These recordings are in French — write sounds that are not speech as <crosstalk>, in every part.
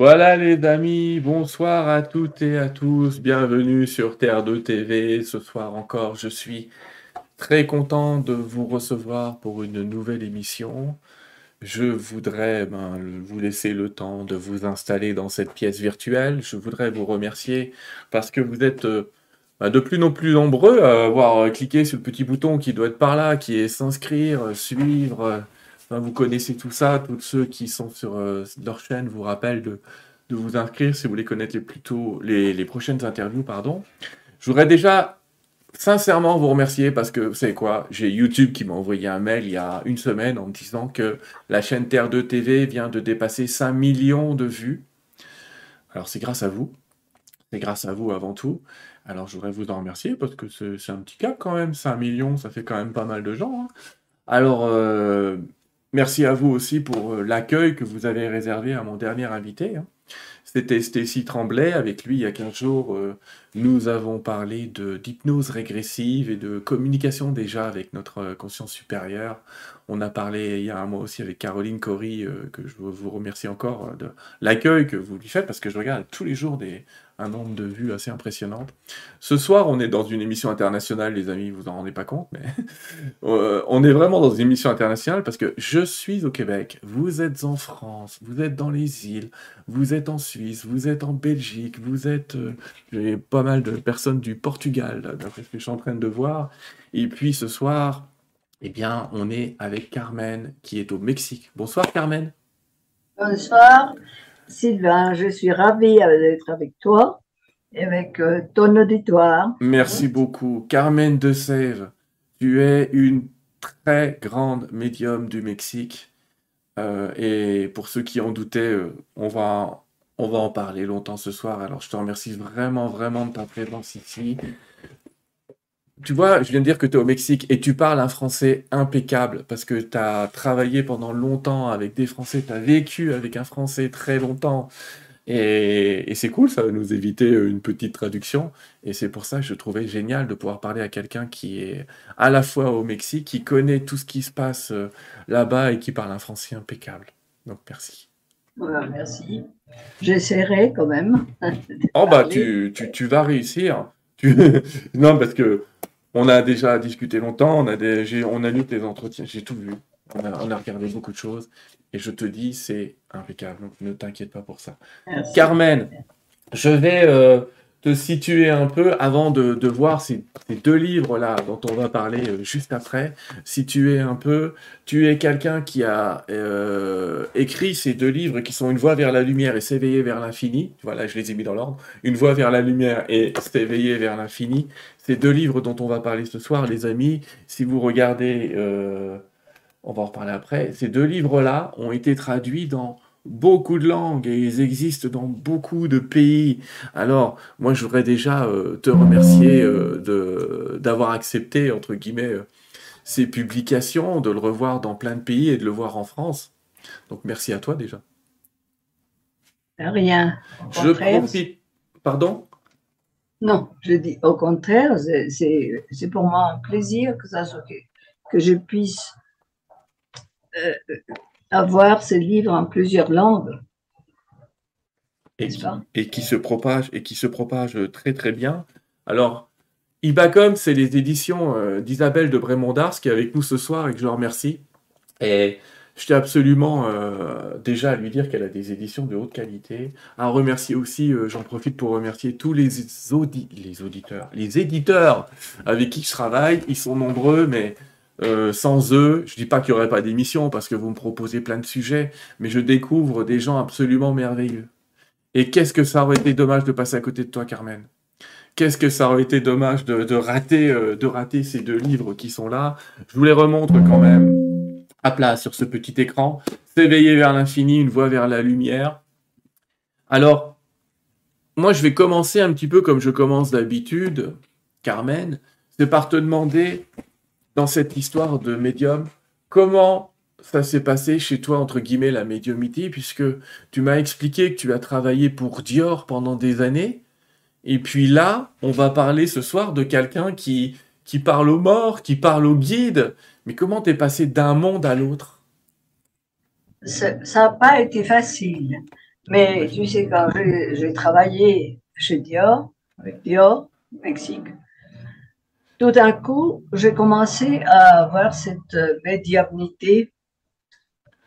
Voilà les amis, bonsoir à toutes et à tous, bienvenue sur Terre 2 TV. Ce soir encore, je suis très content de vous recevoir pour une nouvelle émission. Je voudrais ben, vous laisser le temps de vous installer dans cette pièce virtuelle. Je voudrais vous remercier parce que vous êtes euh, ben, de plus en plus nombreux à avoir cliqué sur le petit bouton qui doit être par là, qui est s'inscrire, suivre vous connaissez tout ça, tous ceux qui sont sur euh, leur chaîne vous rappellent de, vous inscrire si vous voulez connaître les, plutôt, les, prochaines interviews. Pardon. Je voudrais déjà sincèrement vous remercier parce que vous savez quoi, j'ai YouTube qui m'a envoyé un mail il y a une semaine en me disant que la chaîne Terre 2 TV vient de dépasser 5 millions de vues. Alors c'est grâce à vous. C'est grâce à vous avant tout. Alors je voudrais vous en remercier parce que c'est un petit cap quand même. 5 millions, ça fait quand même pas mal de gens. Hein. Alors, euh, Merci à vous aussi pour euh, l'accueil que vous avez réservé à mon dernier invité. Hein. C'était Stécie Tremblay. Avec lui, il y a 15 jours, euh, nous avons parlé d'hypnose régressive et de communication déjà avec notre euh, conscience supérieure. On a parlé il y a un mois aussi avec Caroline Cory, que je vous remercie encore de l'accueil que vous lui faites, parce que je regarde tous les jours des, un nombre de vues assez impressionnant. Ce soir, on est dans une émission internationale, les amis, vous en rendez pas compte, mais <laughs> euh, on est vraiment dans une émission internationale parce que je suis au Québec, vous êtes en France, vous êtes dans les îles, vous êtes en Suisse, vous êtes en Belgique, vous êtes... Euh, j'ai pas mal de personnes du Portugal, d'après ce que je suis en train de voir. Et puis ce soir, eh bien, on est avec Carmen qui est au Mexique. Bonsoir Carmen. Bonsoir. Sylvain, je suis ravie d'être avec toi et avec euh, ton auditoire. Merci beaucoup. Carmen de Sèvres, tu es une très grande médium du Mexique. Euh, et pour ceux qui en doutaient, euh, on, va, on va en parler longtemps ce soir. Alors je te remercie vraiment, vraiment de ta présence ici tu vois, je viens de dire que tu es au Mexique et tu parles un français impeccable parce que tu as travaillé pendant longtemps avec des Français, tu as vécu avec un Français très longtemps. Et, c'est cool, ça va nous éviter une petite traduction. Et c'est pour ça que je trouvais génial de pouvoir parler à quelqu'un qui est à la fois au Mexique, qui connaît tout ce qui se passe euh, là-bas et qui parle un français impeccable. Donc merci. Voilà, merci. J'essaierai quand même. <laughs> oh bah tu, tu, tu vas réussir. <laughs> non, parce que on a déjà discuté longtemps, on a, des, on a lu tes entretiens, j'ai tout vu. On a, regardé beaucoup de choses. Et je te dis, c'est impeccable. Donc ne t'inquiète pas pour ça. Carmen, je vais euh, te situer un peu avant de, voir ces, deux livres-là dont on va parler euh, juste après. Situer un peu. Tu es quelqu'un qui a euh, écrit ces deux livres qui sont Une voie vers la lumière et S'éveiller vers l'infini. Voilà, je les ai mis dans l'ordre. Une voie vers la lumière et S'éveiller vers l'infini. Ces deux livres dont on va parler ce soir, les amis, si vous regardez, euh, on va en reparler après, ces deux livres-là ont été traduits dans beaucoup de langues et ils existent dans beaucoup de pays. Alors, moi, je voudrais déjà euh, te remercier euh, d'avoir accepté, entre guillemets, ces publications, de le revoir dans plein de pays et de le voir en France. Donc, merci à toi déjà. Rien. Je profite. Pardon? Non, je dis au contraire, c'est pour moi un plaisir que, ça soit, que, je puisse euh, avoir ces livres en plusieurs langues. Et qui, se propage et qui se propage très très bien. Alors, Ibacom, c'est les éditions euh, d'Isabelle de Brémond-Dars qui est avec nous ce soir et que je remercie. Et je tiens absolument euh, déjà à lui dire qu'elle a des éditions de haute qualité. À remercier aussi, euh, j'en profite pour remercier tous les, les auditeurs, les éditeurs avec qui je travaille. Ils sont nombreux, mais euh, sans eux, je dis pas qu'il n'y aurait pas d'émission parce que vous me proposez plein de sujets, mais je découvre des gens absolument merveilleux. Et qu'est-ce que ça aurait été dommage de passer à côté de toi, Carmen? Qu'est-ce que ça aurait été dommage de, rater, de rater ces deux livres qui sont là? Je vous les remontre quand même à plat sur ce petit écran, s'éveiller vers l'infini, une voie vers la lumière. Alors, moi, je vais commencer un petit peu comme je commence d'habitude, Carmen, c'est par te demander, dans cette histoire de médium, comment ça s'est passé chez toi, entre guillemets, la médiumité, puisque tu m'as expliqué que tu as travaillé pour Dior pendant des années, et puis là, on va parler ce soir de quelqu'un qui, qui parle aux morts, qui parle aux guides, mais comment t'es passé d'un monde à l'autre? Ça n'a pas été facile. Mais tu sais, quand j'ai travaillé chez Dior, avec Dior, Mexique, tout d'un coup, j'ai commencé à avoir cette médiumnité,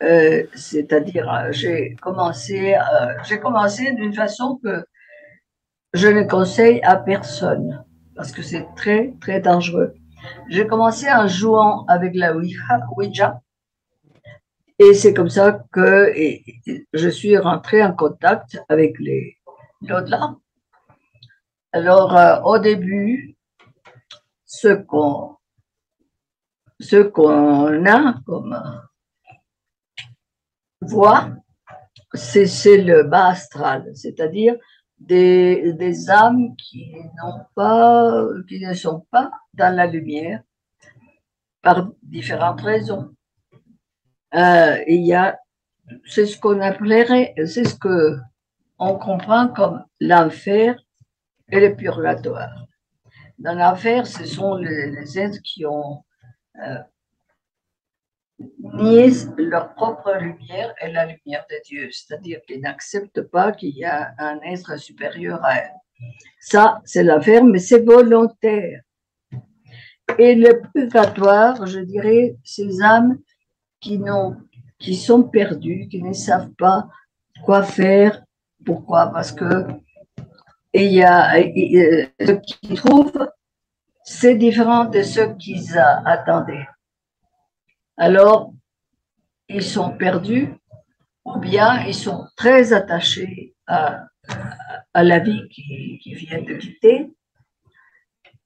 euh, c'est-à-dire euh, j'ai commencé, euh, j'ai commencé d'une façon que je ne conseille à personne parce que c'est très très dangereux. J'ai commencé en jouant avec la Ouija, et c'est comme ça que je suis rentrée en contact avec l'au-delà. Alors, euh, au début, ce qu'on ce qu'on a comme voix, c'est le bas astral, c'est-à-dire des, des âmes qui pas, qui ne sont pas dans la lumière par différentes raisons. Euh, il y a, c'est ce qu'on appellerait, c'est ce que on comprend comme l'enfer et le purgatoire. Dans l'enfer, ce sont les, êtres qui ont euh, nié leur propre lumière et la lumière de Dieu, c'est-à-dire qu'ils n'acceptent pas qu'il y a un être supérieur à eux. Ça, c'est l'enfer, mais c'est volontaire. Et le purgatoire, je dirais, ces âmes qui, qui sont perdus, qui ne savent pas quoi faire. Pourquoi Parce que il y a ce qu'ils trouvent, c'est différent de ce qu'ils attendaient. Alors, ils sont perdus ou bien ils sont très attachés à, la vie qu'ils qui viennent de quitter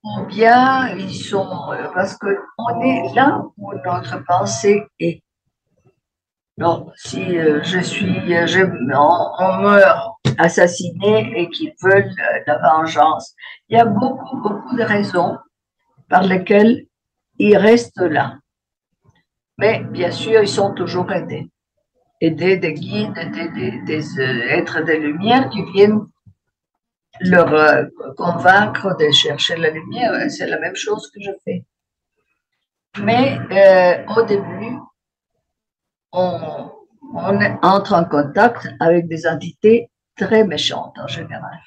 ou bien ils sont, parce qu'on est là où notre pensée est. Donc, si euh, je suis, euh, je, on, meurt assassiné et qu'ils veulent euh, la vengeance, il y a beaucoup, beaucoup de raisons par lesquelles ils restent là. Mais bien sûr, ils sont toujours aidés. Aidés des guides, des, des êtres de lumière qui viennent leur convaincre de chercher la lumière. C'est la même chose que je fais. Mais au début, on, entre en contact avec des entités très méchantes en général.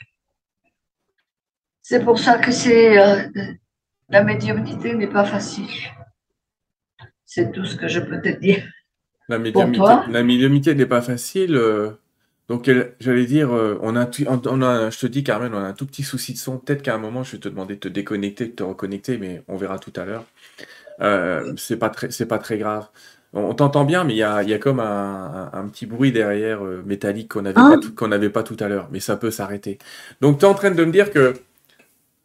C'est pour ça que c'est euh, la médiumnité n'est pas facile. C'est tout ce que je peux te dire. La médiumnité n'est pas facile. Euh, donc, j'allais dire, euh, on a, on a, je te dis, Carmen, on a un tout petit souci de son. Peut-être qu'à un moment, je vais te demander de te déconnecter, de te reconnecter, mais on verra tout à l'heure. c'est pas très, c'est pas très grave. On t'entend bien, mais il y a, y a, comme un, un, petit bruit derrière euh, métallique qu'on n'avait ah. pas, qu'on n'avait pas tout à l'heure, mais ça peut s'arrêter. Donc tu es en train de me dire que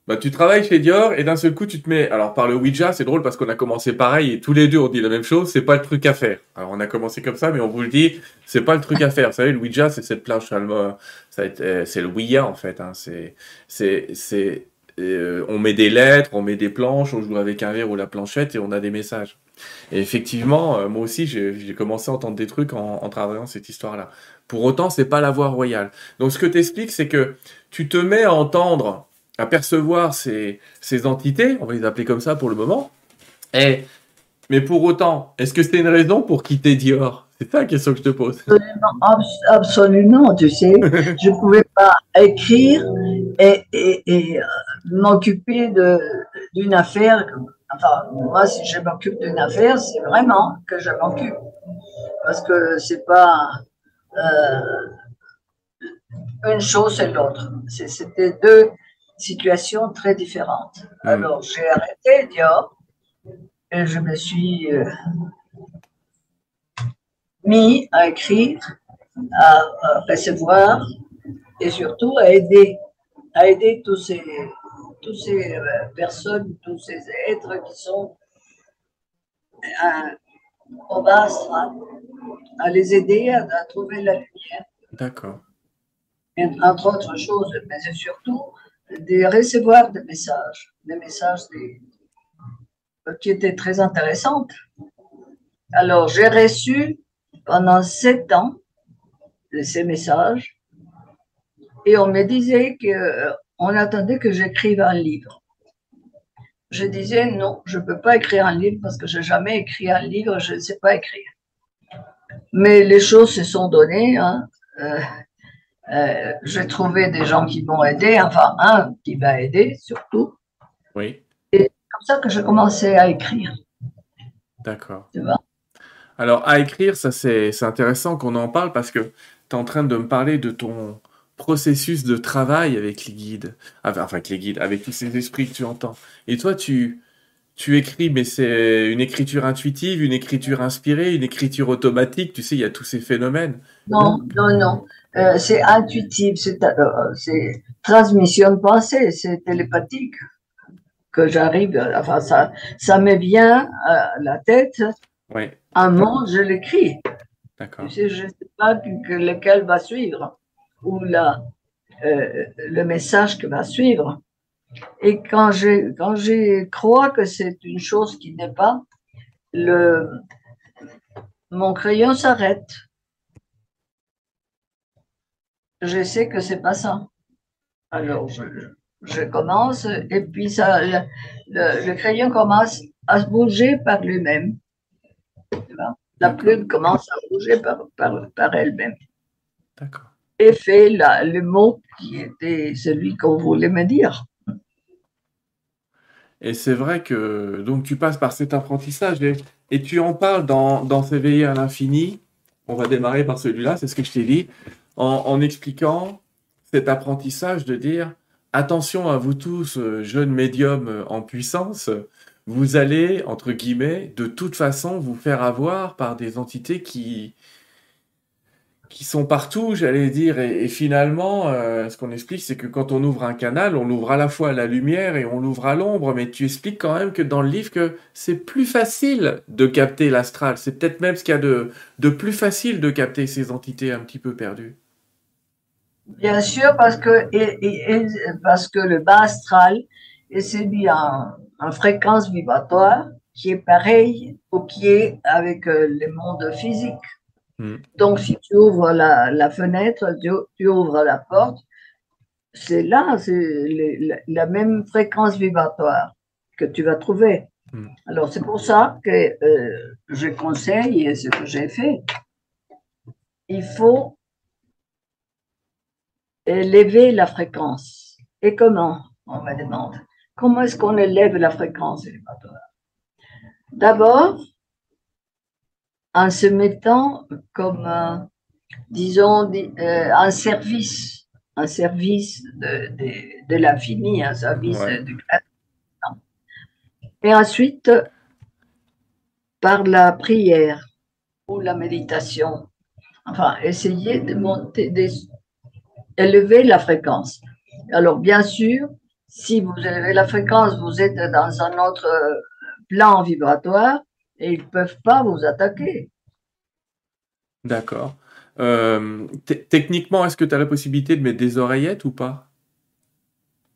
bah, tu travailles chez Dior et d'un seul coup tu te mets. Alors par le Ouija, c'est drôle parce qu'on a commencé pareil et tous les deux on dit la même chose, c'est pas le truc à faire. Alors on a commencé comme ça, mais on vous le dit, c'est pas le truc à faire. Vous savez, le Ouija, c'est cette planche ça euh, c'est le Ouija en fait. Hein. C'est, euh, on met des lettres, on met des planches, on joue avec un verre ou la planchette et on a des messages. Et effectivement, euh, moi aussi, j'ai commencé à entendre des trucs en, travaillant cette histoire-là. Pour autant, c'est pas la voie royale. Donc, ce que t'expliques, c'est que tu te mets à entendre, à percevoir ces, ces entités, on va les appeler comme ça pour le moment. Et, mais pour autant, est-ce que c'est une raison pour quitter Dior C'est ça la question que je te pose. Absolument, tu sais. <laughs> je ne pouvais pas écrire et, et, euh, m'occuper d'une affaire Enfin, moi, si je m'occupe d'une affaire, c'est vraiment que je m'occupe. Parce que c'est pas euh, une chose et l'autre. C'était deux situations très différentes. Hmm. Alors, j'ai arrêté Dior et je me suis euh, mis à écrire, à, à, recevoir et surtout à aider, à aider tous ces toutes ces euh, personnes, tous ces êtres qui sont euh, au bas à les aider à, trouver la lumière. D'accord. Entre autres choses, mais surtout de recevoir des messages, des messages qui étaient très intéressants. Alors, j'ai reçu pendant sept ans ces messages et on me disait que on attendait que j'écrive un livre. Je disais non, je ne peux pas écrire un livre parce que je n'ai jamais écrit un livre, je ne sais pas écrire. Mais les choses se sont données. Hein. Euh, euh, j'ai trouvé des gens qui m'ont aidé, enfin un qui m'a aidé surtout. Oui. Et c'est comme ça que j'ai commencé à écrire. D'accord. Alors, à écrire, ça c'est c'est intéressant qu'on en parle parce que tu es en train de me parler de ton processus de travail avec les guides, enfin enfin, avec les guides, avec tous ces esprits que tu entends. Et toi, tu, tu écris, mais c'est une écriture intuitive, une écriture inspirée, une écriture automatique, tu sais, il y a tous ces phénomènes. Non, non, non. Euh, c'est intuitif, c'est euh, c'est transmission de pensée, c'est télépathique que j'arrive, enfin ça, ça me vient à la tête, Oui, un mot, je l'écris. d'accord. Tu sais, je ne sais pas que- que lequel va suivre ou la, euh, le message qui va suivre. Et quand je, quand je crois que c'est une chose qui n'est pas, le, mon crayon s'arrête. Je sais que c'est pas ça. Alors, je, commence et puis ça, le, le- crayon commence à se bouger par lui-même. La plume commence à bouger par, par, par elle-même. D'accord. Et fait le mot qui était celui qu'on voulait me dire. Et c'est vrai que donc tu passes par cet apprentissage et, tu en parles dans, dans S'éveiller à l'infini. On va démarrer par celui-là, c'est ce que je t'ai dit, en, en expliquant cet apprentissage de dire attention à vous tous, jeunes médiums en puissance, vous allez, entre guillemets, de toute façon vous faire avoir par des entités qui, qui sont partout, j'allais dire. Et, finalement, euh, ce qu'on explique, c'est que quand on ouvre un canal, on l'ouvre à la fois à la lumière et on l'ouvre à l'ombre. Mais tu expliques quand même que dans le livre que c'est plus facile de capter l'astral. C'est peut-être même ce qu'il y a de, de plus facile de capter ces entités un petit peu perdues. Bien sûr, parce que, parce que le bas astral celui en, en fréquence vibratoire qui est pareil au qui est avec euh, le monde physique. Mm. Donc, si tu ouvres la, la fenêtre, tu, tu ouvres la porte, c'est là, c'est la même fréquence vibratoire que tu vas trouver. Mm. Alors, c'est pour ça que euh, je conseille, et ce que j'ai fait, il faut élever la fréquence. Et comment On me demande? Comment est-ce qu'on élève la fréquence vibratoire? D'abord, en se mettant comme, euh, disons, di- euh, un service, un service de, de, de l'infini, un service Ouais. du créateur. Et ensuite, par la prière ou la méditation, enfin, essayer de monter, des, élever la fréquence. Alors, bien sûr, si vous élevez la fréquence, vous êtes dans un autre euh, plan vibratoire et ils ne peuvent pas vous attaquer. D'accord. Euh, te- techniquement, est-ce que tu as la possibilité de mettre des oreillettes ou pas?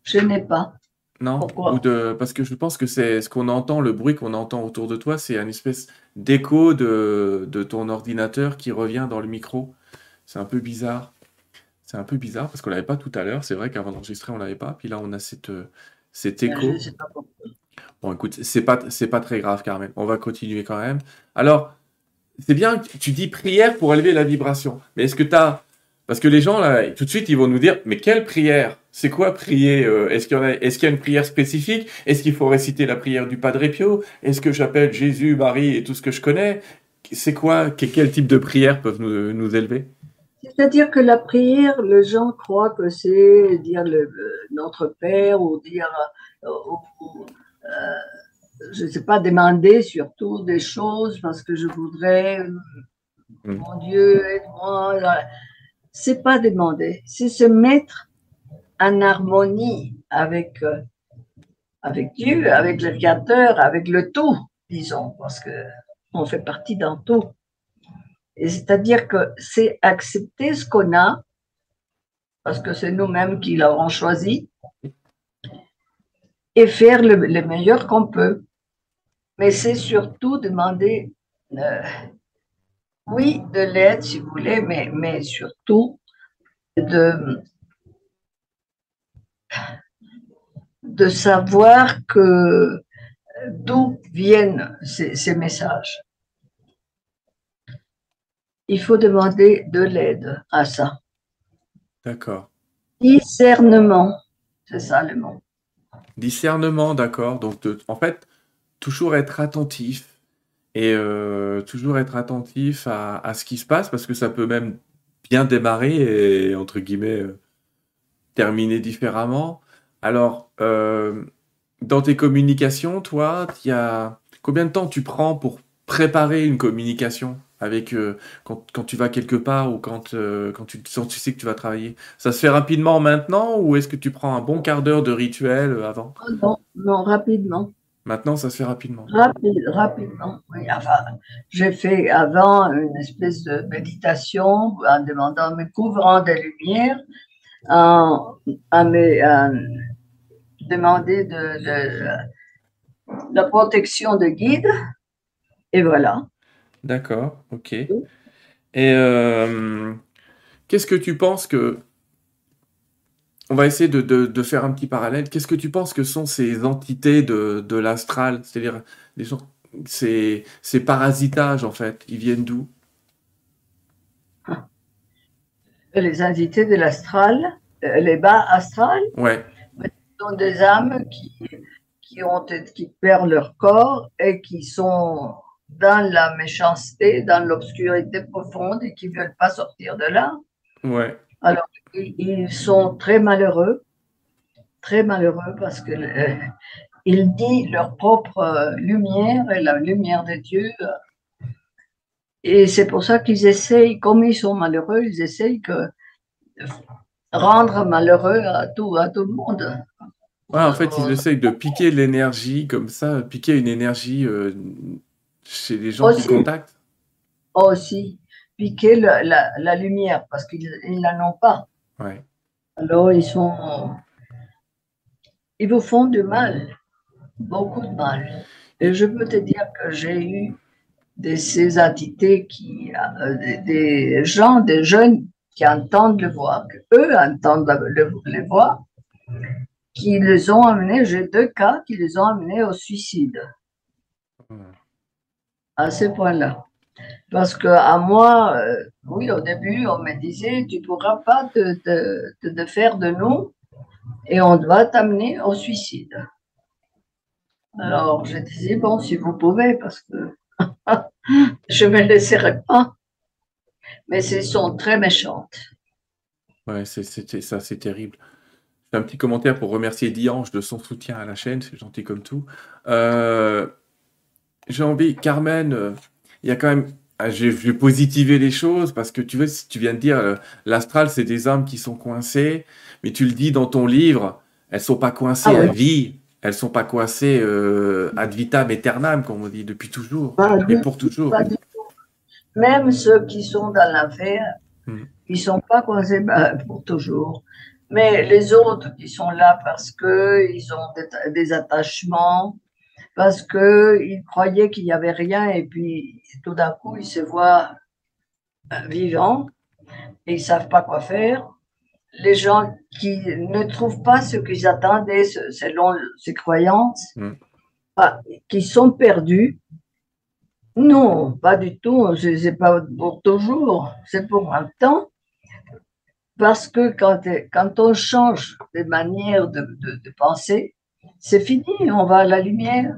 Je n'ai pas. Non? Pourquoi? Ou de... Parce que je pense que c'est ce qu'on entend, le bruit qu'on entend autour de toi, c'est une espèce d'écho de... de ton ordinateur qui revient dans le micro. C'est un peu bizarre. C'est un peu bizarre parce qu'on l'avait pas tout à l'heure. C'est vrai qu'avant d'enregistrer, on l'avait pas. Puis là, on a cette, euh, cet Je écho. ne sais pas pourquoi. Bon, écoute, c'est pas, c'est pas très grave, Carmen. On va continuer quand même. Alors, c'est bien que tu dis prière pour élever la vibration. Mais est-ce que tu as. Parce que les gens, là, tout de suite, ils vont nous dire Mais quelle prière? C'est quoi prier euh, Est-ce qu'il y, a... qu'il y a une prière spécifique? Est-ce qu'il faut réciter la prière du Padre Pio? Est-ce que j'appelle Jésus, Marie et tout ce que je connais? C'est quoi que- Quel type de prière peuvent nous, nous élever? C'est-à-dire que la prière, les gens croient que c'est dire notre Père ou dire, euh, je ne sais pas, demander surtout des choses parce que je voudrais, euh, Mm. mon Dieu, aide-moi. C'est pas demander, c'est se mettre en harmonie avec, euh, avec Dieu, avec le Créateur, avec le tout, disons, parce que on fait partie d'un tout. Et c'est-à-dire que c'est accepter ce qu'on a, parce que c'est nous-mêmes qui l'avons choisi, et faire le, le meilleur qu'on peut. Mais c'est surtout demander, euh, oui, de l'aide si vous voulez, mais, mais surtout de, de savoir que d'où viennent ces, ces messages. Il faut demander de l'aide à ça. D'accord. Discernement, c'est ça le mot. Discernement, d'accord. Donc, en fait, toujours être attentif et euh, toujours être attentif à, ce qui se passe parce que ça peut même bien démarrer et, entre guillemets, euh, terminer différemment. Alors, euh, dans tes communications, toi, y a combien de temps tu prends pour préparer une communication? Avec quand, tu vas quelque part ou quand, quand tu, tu sais que tu vas travailler Ça se fait rapidement maintenant ou est-ce que tu prends un bon quart d'heure de rituel avant? Non, non, rapidement. Maintenant, ça se fait rapidement. Rapide, rapidement, oui. Enfin, j'ai fait avant une espèce de méditation en demandant, me couvrant des lumières, en, en me demander de, la protection de guide. Et voilà. D'accord, ok. Et euh, qu'est-ce que tu penses que on va essayer de, faire un petit parallèle. Qu'est-ce que tu penses que sont ces entités de, l'astral? C'est-à-dire gens, ces, parasitages, en fait, ils viennent d'où? Les entités de l'astral, euh, les bas astrales, ouais. sont des âmes qui, qui, ont, qui perdent leur corps et qui sont dans la méchanceté, dans l'obscurité profonde et qui ne veulent pas sortir de là. Ouais. Alors, ils sont très malheureux, très malheureux parce que euh, ils disent leur propre euh, lumière et la lumière de Dieu. Et c'est pour ça qu'ils essayent, comme ils sont malheureux, ils essayent que, de rendre malheureux à tout, à tout le monde. Ouais, en fait, ils essayent de piquer l'énergie comme ça, piquer une énergie euh, chez les gens qui contactent? Aussi piquer la, la, lumière parce qu'ils n'en ont pas. Alors, ils sont. Ils vous font du mal, beaucoup de mal. Et je peux te dire que j'ai eu de ces entités qui. Euh, des, gens, des jeunes qui entendent le voix, eux entendent le, les voix, qui les ont amenés, j'ai deux cas qui les ont amenés au suicide. À ce point-là. Parce que à moi, euh, oui, au début, on me disait, tu ne pourras pas te, te, faire de nous et on doit t'amener au suicide. Alors, je disais, bon, si vous pouvez, parce que <laughs> je ne me laisserai pas. Mais elles sont très méchantes. Ouais, c'était ça, c'est terrible. Un petit commentaire pour remercier Diange de son soutien à la chaîne, c'est gentil comme tout. Euh, J'ai envie, Carmen, euh, il y a quand même ah, je vais positiver les choses parce que tu veux, tu viens de dire, euh, l'astral, c'est des âmes qui sont coincées, mais tu le dis dans ton livre, elles sont pas coincées ah à vie, elles sont pas coincées euh, ad vitam aeternam, comme on dit, depuis toujours, et pour toujours. Même ceux qui sont dans l'affaire, hmm. ils sont pas coincés bah, pour toujours. Mais les autres qui sont là parce qu'ils ont des attachements, parce qu'ils croyaient qu'il n'y avait rien et puis tout d'un coup ils se voient euh, vivants et ils ne savent pas quoi faire. Les gens qui ne trouvent pas ce qu'ils attendaient selon ces croyances, mm. qui sont perdus. Non, pas du tout. Ce n'est pas pour toujours, c'est pour un temps. Parce que quand, quand on change de manière de, de penser, c'est fini, on va à la lumière.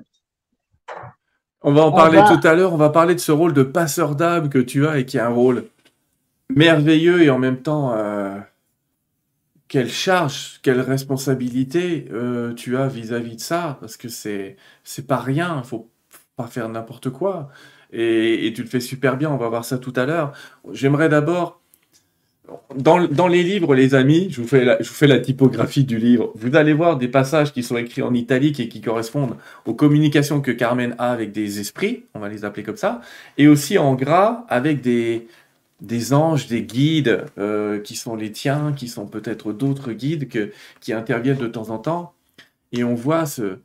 On va en parler tout à l'heure, on va parler de ce rôle de passeur d'âme que tu as et qui est un rôle merveilleux et en même temps, euh, quelle charge, quelle responsabilité euh, tu as vis-à-vis de ça, parce que c'est c'est pas rien, il faut pas faire n'importe quoi. Et, et, tu le fais super bien, on va voir ça tout à l'heure. J'aimerais d'abord dans, les livres, les amis, je vous, fais la, typographie du livre. Vous allez voir des passages qui sont écrits en italique et qui correspondent aux communications que Carmen a avec des esprits, on va les appeler comme ça, et aussi en gras avec des, des anges, des guides euh, qui sont les tiens, qui sont peut-être d'autres guides qui interviennent de temps en temps. Et on voit ce,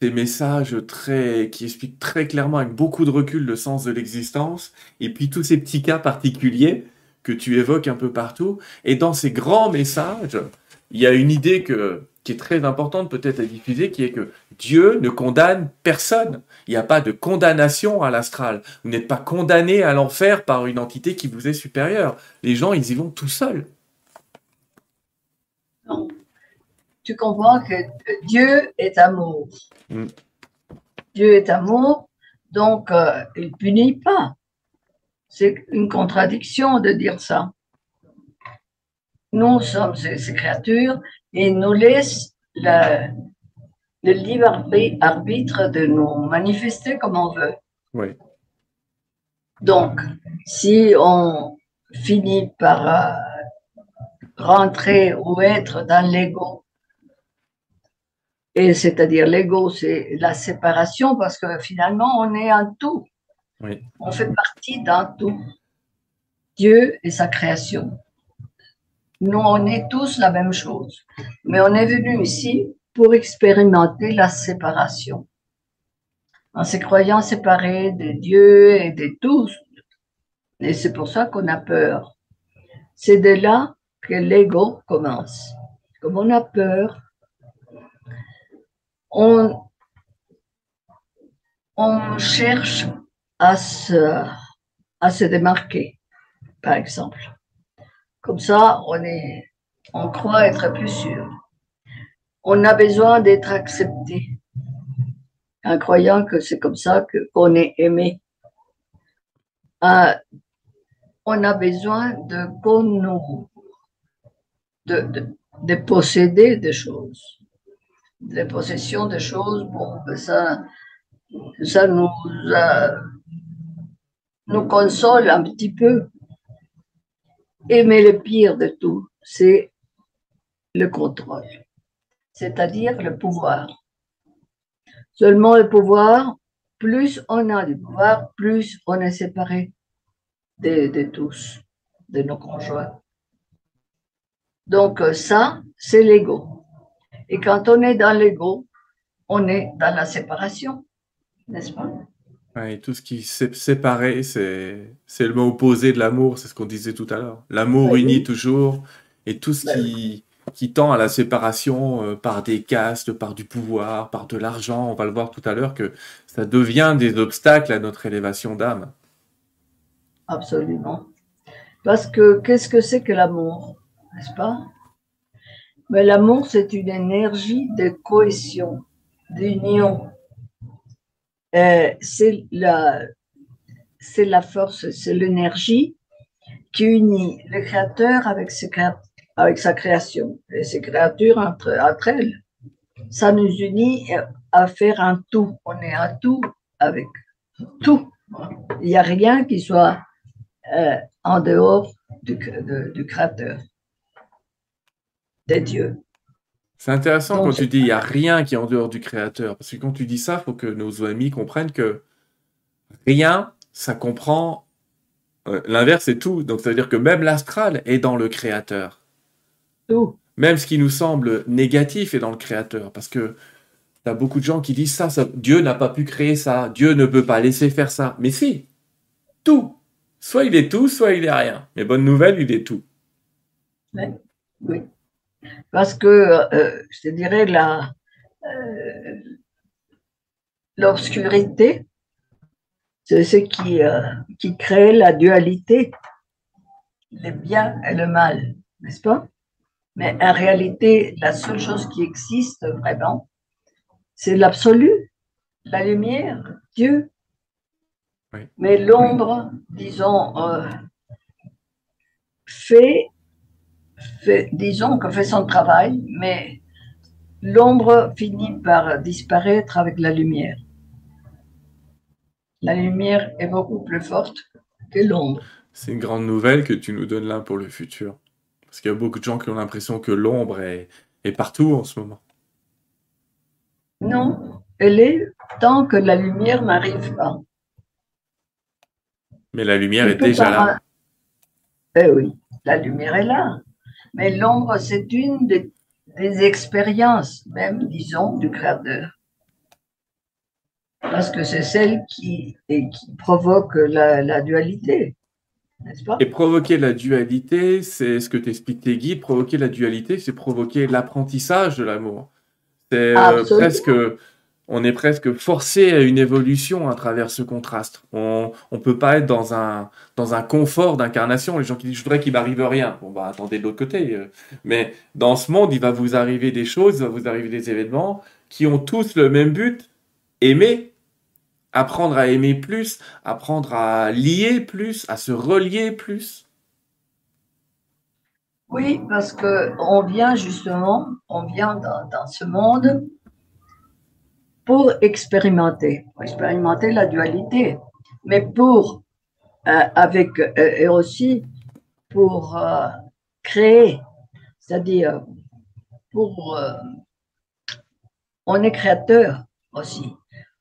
ces messages très, qui expliquent très clairement avec beaucoup de recul le sens de l'existence, et puis tous ces petits cas particuliers que tu évoques un peu partout. Et dans ces grands messages, il y a une idée qui est très importante peut-être à diffuser, qui est que Dieu ne condamne personne. Il n'y a pas de condamnation à l'astral. Vous n'êtes pas condamné à l'enfer par une entité qui vous est supérieure. Les gens, ils y vont tout seuls. Tu comprends que Dieu est amour. Mm. Dieu est amour, donc euh, il punit pas. C'est une contradiction de dire ça. Nous sommes ces, ces créatures et il nous laisse le, le libre arbi- arbitre de nous manifester comme on veut. Oui. Donc, si on finit par euh, rentrer ou être dans l'ego, et c'est-à-dire l'ego, c'est la séparation parce que finalement, on est un tout. On fait partie d'un tout. Dieu et sa création. Nous, on est tous la même chose. Mais on est venu ici pour expérimenter la séparation. En se croyant séparés de Dieu et de tous. Et c'est pour ça qu'on a peur. C'est de là que l'ego commence. Comme on a peur, on, on cherche à se, à se démarquer, par exemple. Comme ça, on, est, on croit être plus sûr. On a besoin d'être accepté, en croyant que c'est comme ça qu'on est aimé. Euh, on a besoin de qu'on de, de, de posséder des choses, des possessions de choses, bon, que ça, ça nous, euh, nous console un petit peu. Et mais le pire de tout, c'est le contrôle, c'est-à-dire le pouvoir. Seulement le pouvoir, plus on a du pouvoir, plus on est séparé de, de tous, de nos conjoints. Donc euh, ça, c'est l'ego. Et quand on est dans l'ego, on est dans la séparation, n'est-ce pas? Ouais, tout ce qui s'est séparé, c'est c'est le mot opposé de l'amour, c'est ce qu'on disait tout à l'heure. L'amour unit toujours, et tout ce Ben qui, qui tend à la séparation euh, par des castes, par du pouvoir, par de l'argent, on va le voir tout à l'heure, que ça devient des obstacles à notre élévation d'âme. Absolument. Parce que qu'est-ce que c'est que l'amour, n'est-ce pas? Mais l'amour, c'est une énergie de cohésion, d'union. Euh, c'est la, la force, c'est l'énergie qui unit le créateur avec, ses avec sa création et ses créatures entre, entre elles. Ça nous unit à faire un tout. On est un tout avec tout. Il n'y a rien qui soit euh, en dehors du, du créateur, des dieux. C'est intéressant Donc, quand tu dis il n'y a rien qui est en dehors du créateur, parce que quand tu dis ça, il faut que nos amis comprennent que rien, ça comprend euh, l'inverse, c'est tout. Donc ça veut dire que même l'astral est dans le créateur. Tout. Même ce qui nous semble négatif est dans le créateur. Parce que tu as beaucoup de gens qui disent ça, ça, Dieu n'a pas pu créer ça, Dieu ne peut pas laisser faire ça. Mais si, tout. Soit il est tout, soit il est rien. Mais bonne nouvelle, il est tout. Oui. Parce que, euh, je te dirais, la, euh, l'obscurité, c'est ce qui, euh, qui crée la dualité, le bien et le mal, n'est-ce pas? Mais en réalité, la seule chose qui existe vraiment, c'est l'absolu, la lumière, Dieu. Oui. Mais l'ombre, disons, fait fait, disons que fait son travail, mais l'ombre finit par disparaître avec la lumière. La lumière est beaucoup plus forte que l'ombre. C'est une grande nouvelle que tu nous donnes là pour le futur. Parce qu'il y a beaucoup de gens qui ont l'impression que l'ombre est, est partout en ce moment. Non, elle est tant que la lumière n'arrive pas. Mais la lumière Tu est déjà pas- là. Eh oui, la lumière est là. Mais l'ombre, c'est une des, des expériences, même, disons, du créateur. Parce que c'est celle qui, et qui provoque la, la dualité, pas? Et provoquer la dualité, c'est ce que t'expliquent tes guides. Provoquer la dualité, c'est provoquer l'apprentissage de l'amour. C'est euh, presque, on est presque forcé à une évolution à travers ce contraste. On ne peut pas être dans un, dans un confort d'incarnation. Les gens qui disent je voudrais qu'il m'arrive rien. Bon, bah attendez de l'autre côté. Euh. Mais dans ce monde, il va vous arriver des choses, il va vous arriver des événements qui ont tous le même but aimer. Apprendre à aimer plus, apprendre à lier plus, à se relier plus. Oui, parce que on vient justement, on vient dans, dans ce monde pour expérimenter, expérimenter la dualité, mais pour, euh, avec, euh, et aussi pour euh, créer, c'est-à-dire pour, on est créateur aussi.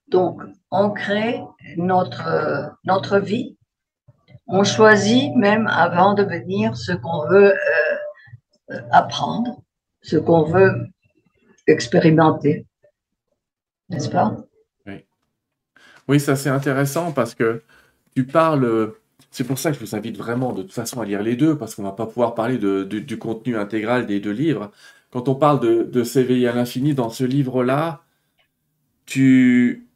Donc, on crée notre, notre vie, on choisit même avant de venir ce qu'on veut apprendre, ce qu'on veut expérimenter Oui. Oui, ça c'est intéressant parce que tu parles. C'est pour ça que je vous invite vraiment de toute façon à lire les deux, parce qu'on va pas pouvoir parler du contenu intégral des deux livres. Quand on parle de, de s'éveiller à l'infini dans ce livre-là, tu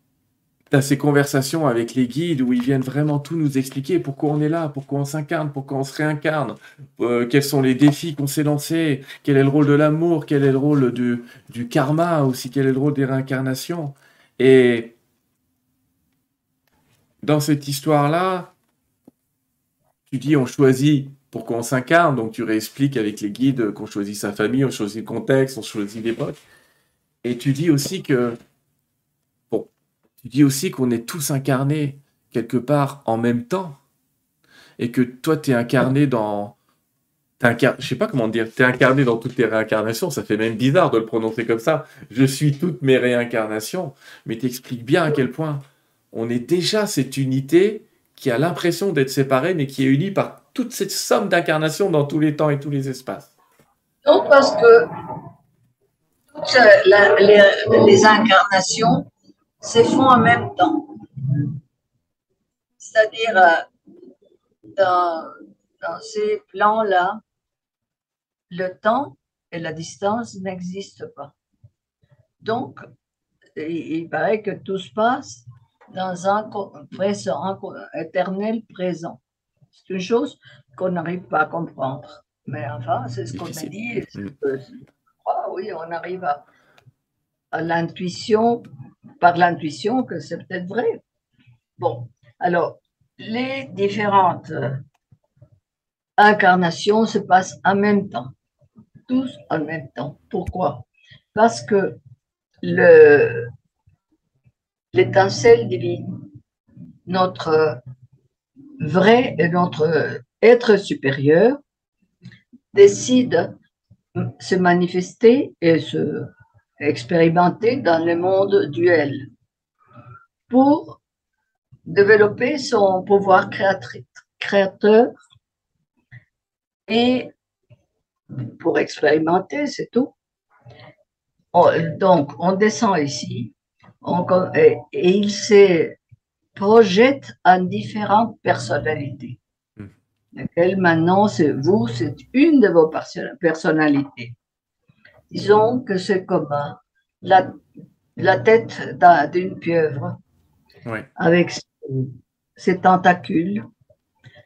as ces conversations avec les guides où ils viennent vraiment tout nous expliquer pourquoi on est là, pourquoi on s'incarne, pourquoi on se réincarne, euh, quels sont les défis qu'on s'est lancés, quel est le rôle de l'amour, quel est le rôle du, du karma aussi, quel est le rôle des réincarnations. Et dans cette histoire-là, tu dis on choisit pourquoi on s'incarne, donc tu réexpliques avec les guides qu'on choisit sa famille, on choisit le contexte, on choisit l'époque. Et tu dis aussi que tu dis aussi qu'on est tous incarnés quelque part en même temps. Et que toi, tu es incarné dans. Incar... Je sais pas comment dire. Tu es incarné dans toutes tes réincarnations. Ça fait même bizarre de le prononcer comme ça. Je suis toutes mes réincarnations. Mais tu expliques bien à quel point on est déjà cette unité qui a l'impression d'être séparée, mais qui est unie par toute cette somme d'incarnations dans tous les temps et tous les espaces. Non, parce que toutes les incarnations se font en même temps. C'est-à-dire, euh, dans, dans ces plans-là, le temps et la distance n'existent pas. Donc, il, paraît que tout se passe dans un présent, éternel présent. C'est une chose qu'on n'arrive pas à comprendre. Mais enfin, c'est ce qu'on a dit. oui, on arrive à l'intuition par l'intuition que c'est peut-être vrai. Bon, alors, les différentes euh, incarnations se passent en même temps, tous en même temps. Pourquoi? Parce que le, l'étincelle divine, notre vrai et notre être supérieur, décide de se manifester et se expérimenté dans le monde duel pour développer son pouvoir créateur et pour expérimenter, c'est tout. donc, on descend ici et, il se projette en différentes personnalités. Hmm. Laquelle maintenant, c'est vous, c'est une de vos personnalités. Disons que c'est comme la, la tête d'une pieuvre avec ses tentacules.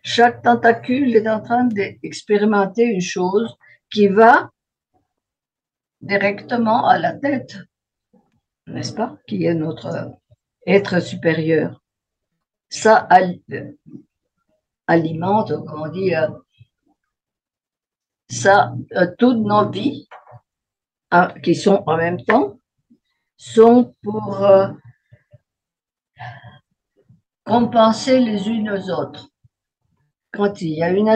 Chaque tentacule est en train d'expérimenter une chose qui va directement à la tête, n'est-ce pas, qui est notre être supérieur. Ça alimente, comment on dit, euh, ça, euh, toutes nos vies qui sont en même temps, sont pour euh, compenser les unes aux autres. Quand il y a une,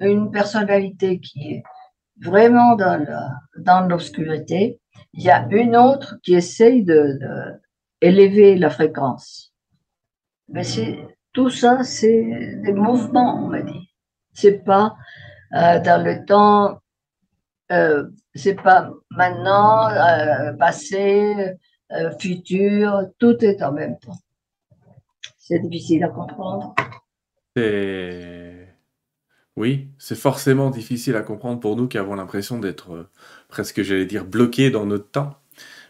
une personnalité qui est vraiment dans l'obscurité, il y a une autre qui essaye de, la fréquence. Mais tout ça, c'est des mouvements, on m'a dit. C'est pas euh, dans le temps euh, c'est pas maintenant, euh, passé, euh, futur, tout est en même temps. C'est difficile à comprendre. Oui, c'est forcément difficile à comprendre pour nous qui avons l'impression d'être presque, j'allais dire, bloqués dans notre temps.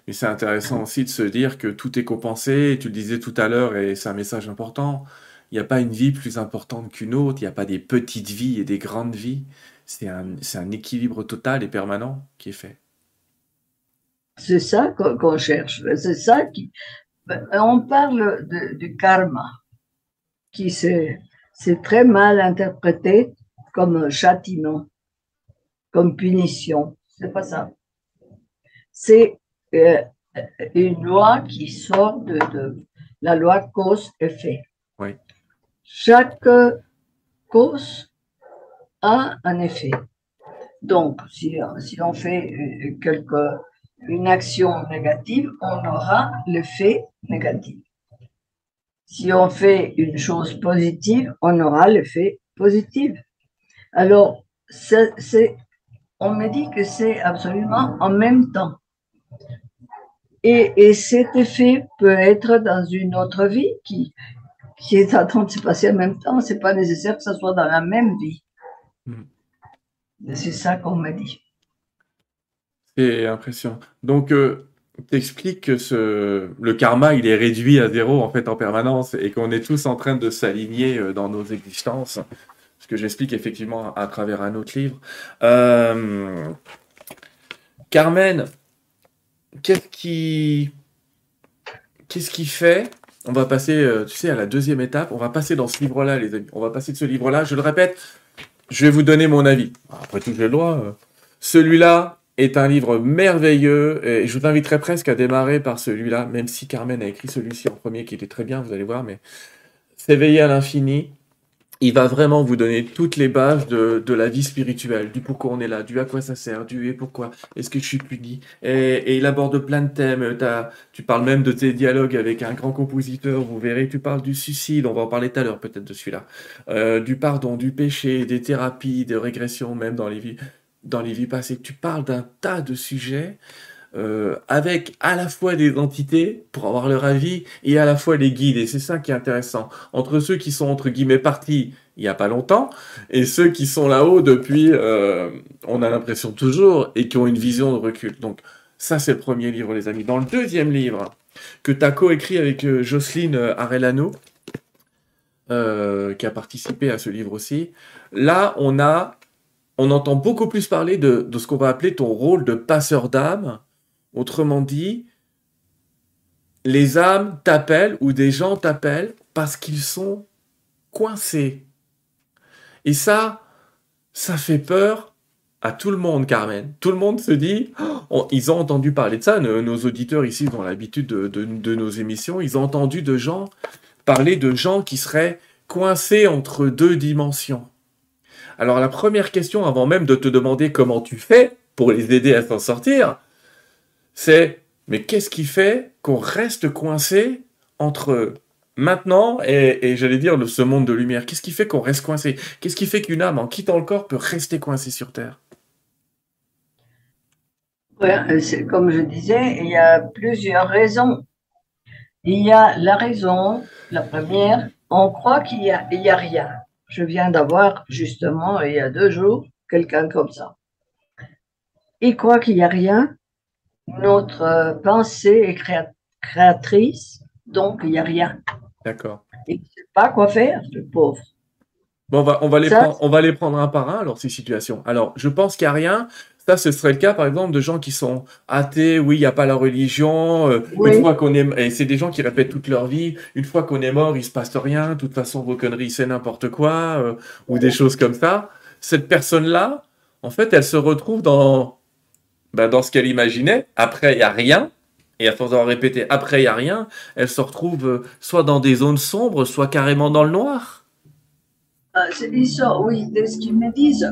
Mais c'est intéressant aussi de se dire que tout est compensé, tu le disais tout à l'heure, et c'est un message important. Il n'y a pas une vie plus importante qu'une autre, il n'y a pas des petites vies et des grandes vies. C'est un, un équilibre total et permanent qui est fait. C'est ça qu'on cherche. C'est ça qui. On parle du karma, qui c'est très mal interprété comme châtiment, comme punition. C'est pas ça. C'est euh, une loi qui sort de, la loi cause-effet. Oui. Chaque cause a un effet. Donc, si, si on fait euh, quelque, une action négative, on aura l'effet négatif. Si on fait une chose positive, on aura l'effet positif. Alors, on me dit que c'est absolument en même temps. Et, et, cet effet peut être dans une autre vie qui, qui est en train de se passer en même temps. C'est pas nécessaire que ce soit dans la même vie. C'est ça qu'on m'a dit. C'est impressionnant. Donc, euh, tu expliques que le karma, il est réduit à zéro en fait en permanence et qu'on est tous en train de s'aligner euh, dans nos existences. Ce que j'explique effectivement à travers un autre livre. Euh, Carmen, qu'est-ce qui, qu'est-ce qui fait On va passer, euh, tu sais, à la deuxième étape. On va passer dans ce livre-là, les amis. On va passer de ce livre-là. Je le répète, je vais vous donner mon avis. Après tout, j'ai le droit. Euh. Celui-là est un livre merveilleux et je vous inviterai presque à démarrer par celui-là, même si Carmen a écrit celui-ci en premier qui était très bien, vous allez voir, mais S'éveiller à l'infini, il va vraiment vous donner toutes les bases de, la vie spirituelle, du pourquoi on est là, du à quoi ça sert, du et pourquoi, est-ce que je suis puni. Et, il aborde plein de thèmes. tu parles même de tes dialogues avec un grand compositeur, vous verrez, tu parles du suicide, on va en parler tout à l'heure peut-être de celui-là, euh, du pardon, du péché, des thérapies, des régressions même dans les vies, dans les vies passées. Tu parles d'un tas de sujets. Euh, avec à la fois des entités pour avoir leur avis et à la fois les guides. Et c'est ça qui est intéressant. Entre ceux qui sont entre guillemets partis il n'y a pas longtemps et ceux qui sont là-haut depuis, euh, on a l'impression toujours, et qui ont une vision de recul. Donc ça c'est le premier livre les amis. Dans le deuxième livre que tu as coécrit avec euh, Jocelyne Arellano, qui a participé à ce livre aussi, là on a on entend beaucoup plus parler de, de ce qu'on va appeler ton rôle de passeur d'âme Autrement dit, les âmes t'appellent ou des gens t'appellent parce qu'ils sont coincés. Et ça, ça fait peur à tout le monde, Carmen. Tout le monde se dit, oh, ils ont entendu parler de ça, nos, auditeurs ici ont l'habitude de, de, nos émissions, ils ont entendu de gens parler de gens qui seraient coincés entre deux dimensions. Alors la première question, avant même de te demander comment tu fais pour les aider à s'en sortir, c'est mais qu'est-ce qui fait qu'on reste coincé entre maintenant et, j'allais dire ce monde de lumière? Qu'est-ce qui fait qu'on reste coincé? Qu'est-ce qui fait qu'une âme, en quittant le corps, peut rester coincée sur Terre? Ouais, Comme je disais, il y a plusieurs raisons. Il y a la raison, la première, on croit qu'il n'y a, a rien. Je viens d'avoir justement, il y a deux jours, quelqu'un comme ça. Il croit qu'il n'y a rien notre euh, pensée est créatrice, donc il n'y a rien. D'accord. Il ne sait pas quoi faire, le pauvre. Bon, on va, on, va les prendre, on va les prendre un par un, alors, ces situations. Alors, je pense qu'il n'y a rien. Ça, ce serait le cas, par exemple, de gens qui sont athées, oui, il n'y a pas la religion, euh, une fois qu'on est, et c'est des gens qui répètent toute leur vie, une fois qu'on est mort, il se passe rien, de toute façon, vos conneries, c'est n'importe quoi, euh, ou des choses comme ça. Cette personne-là, en fait, elle se retrouve dans, ben, dans ce qu'elle imaginait, après il n'y a rien, et à force d'avoir répété après il n'y a rien, elle se retrouve euh, soit dans des zones sombres, soit carrément dans le noir. Ah, c'est ça, oui, c'est ce qu'ils me disent,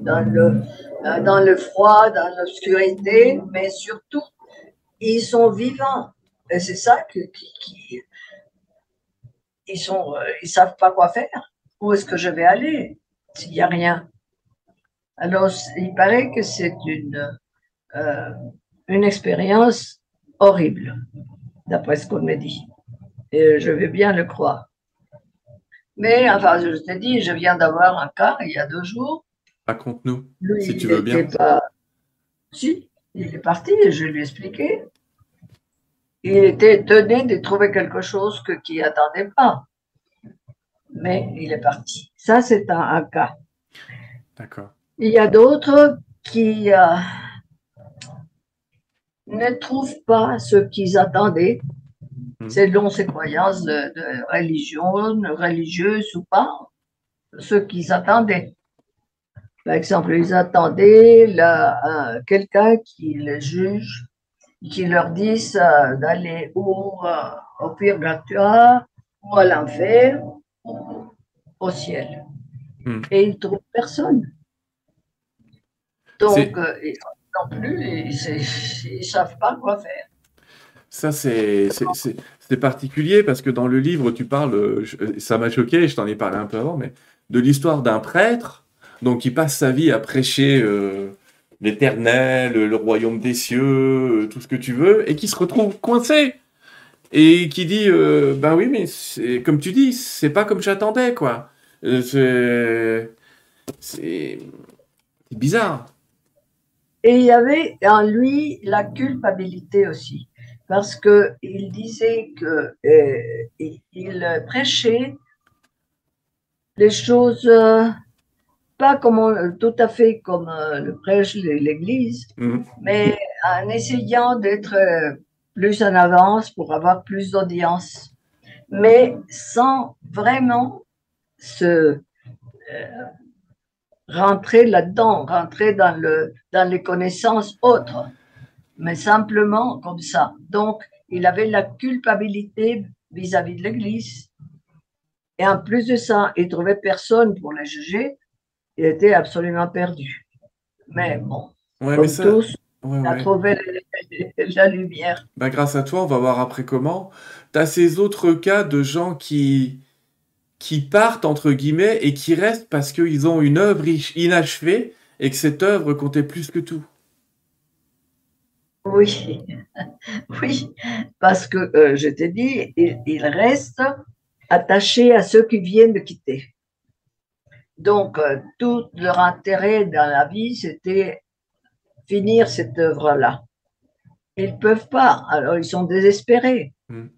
dans le, euh, dans le froid, dans l'obscurité, mais surtout, ils sont vivants. Et c'est ça que, qui, ils sont, euh, ils savent pas quoi faire. Où est-ce que je vais aller s'il n'y a rien? Alors, il paraît que c'est une, euh, une expérience horrible, d'après ce qu'on me dit. Et je vais bien le croire. Mais enfin, je te dis, je viens d'avoir un cas il y a deux jours. Raconte-nous, si tu veux bien. Si, il est parti, je lui ai expliqué. il était étonné de trouver quelque chose que, qu'il n'attendait pas. Mais il est parti. Ça, c'est un, cas. D'accord. Il y a d'autres qui euh, ne trouvent pas ce qu'ils attendaient, hmm. selon ses croyances de, de religion, religieuse ou pas, ce qu'ils attendaient. Par exemple, ils attendaient euh, quelqu'un qui les juge, qui leur dise euh, d'aller au, euh, au purgatoire ou à l'enfer ou au ciel. Hmm. Et ils ne trouvent personne. Donc, non plus, ils ne savent pas quoi faire. Ça, c'est particulier parce que dans le livre, tu parles, ça m'a choqué, je t'en ai parlé un peu avant, mais de l'histoire d'un prêtre donc il passe sa vie à prêcher euh, l'éternel, le royaume des cieux, euh, tout ce que tu veux, et qui se retrouve coincé. Et qui dit, euh, ben oui, mais comme tu dis, c'est pas comme j'attendais, quoi. c'est bizarre. Et il y avait en lui la culpabilité aussi, parce que il disait que il prêchait les choses pas comme, tout à fait comme euh, le prêche l'Église, mhm. mais en essayant d'être euh, plus en avance pour avoir plus d'audience, mais sans vraiment se euh, rentrer là-dedans, rentrer dans, le, dans les connaissances autres, mais simplement comme ça. Donc, il avait la culpabilité vis-à-vis -vis de l'Église. Et en plus de ça, il trouvait personne pour les juger il était absolument perdu. Mais bon, comme tous, on a trouvé la lumière. Bah, grâce à toi, on va voir après comment. Tu as ces autres cas de gens qui, qui partent, entre guillemets, et qui restent parce qu'ils ont une œuvre inachevée et que cette œuvre comptait plus que tout. Oui, <laughs> oui, parce que euh, je t'ai dit, ils restent attachés à ceux qui viennent de quitter. Donc, euh, tout leur intérêt dans la vie, c'était finir cette œuvre-là. Ils ne peuvent pas, alors ils sont désespérés. Hmm.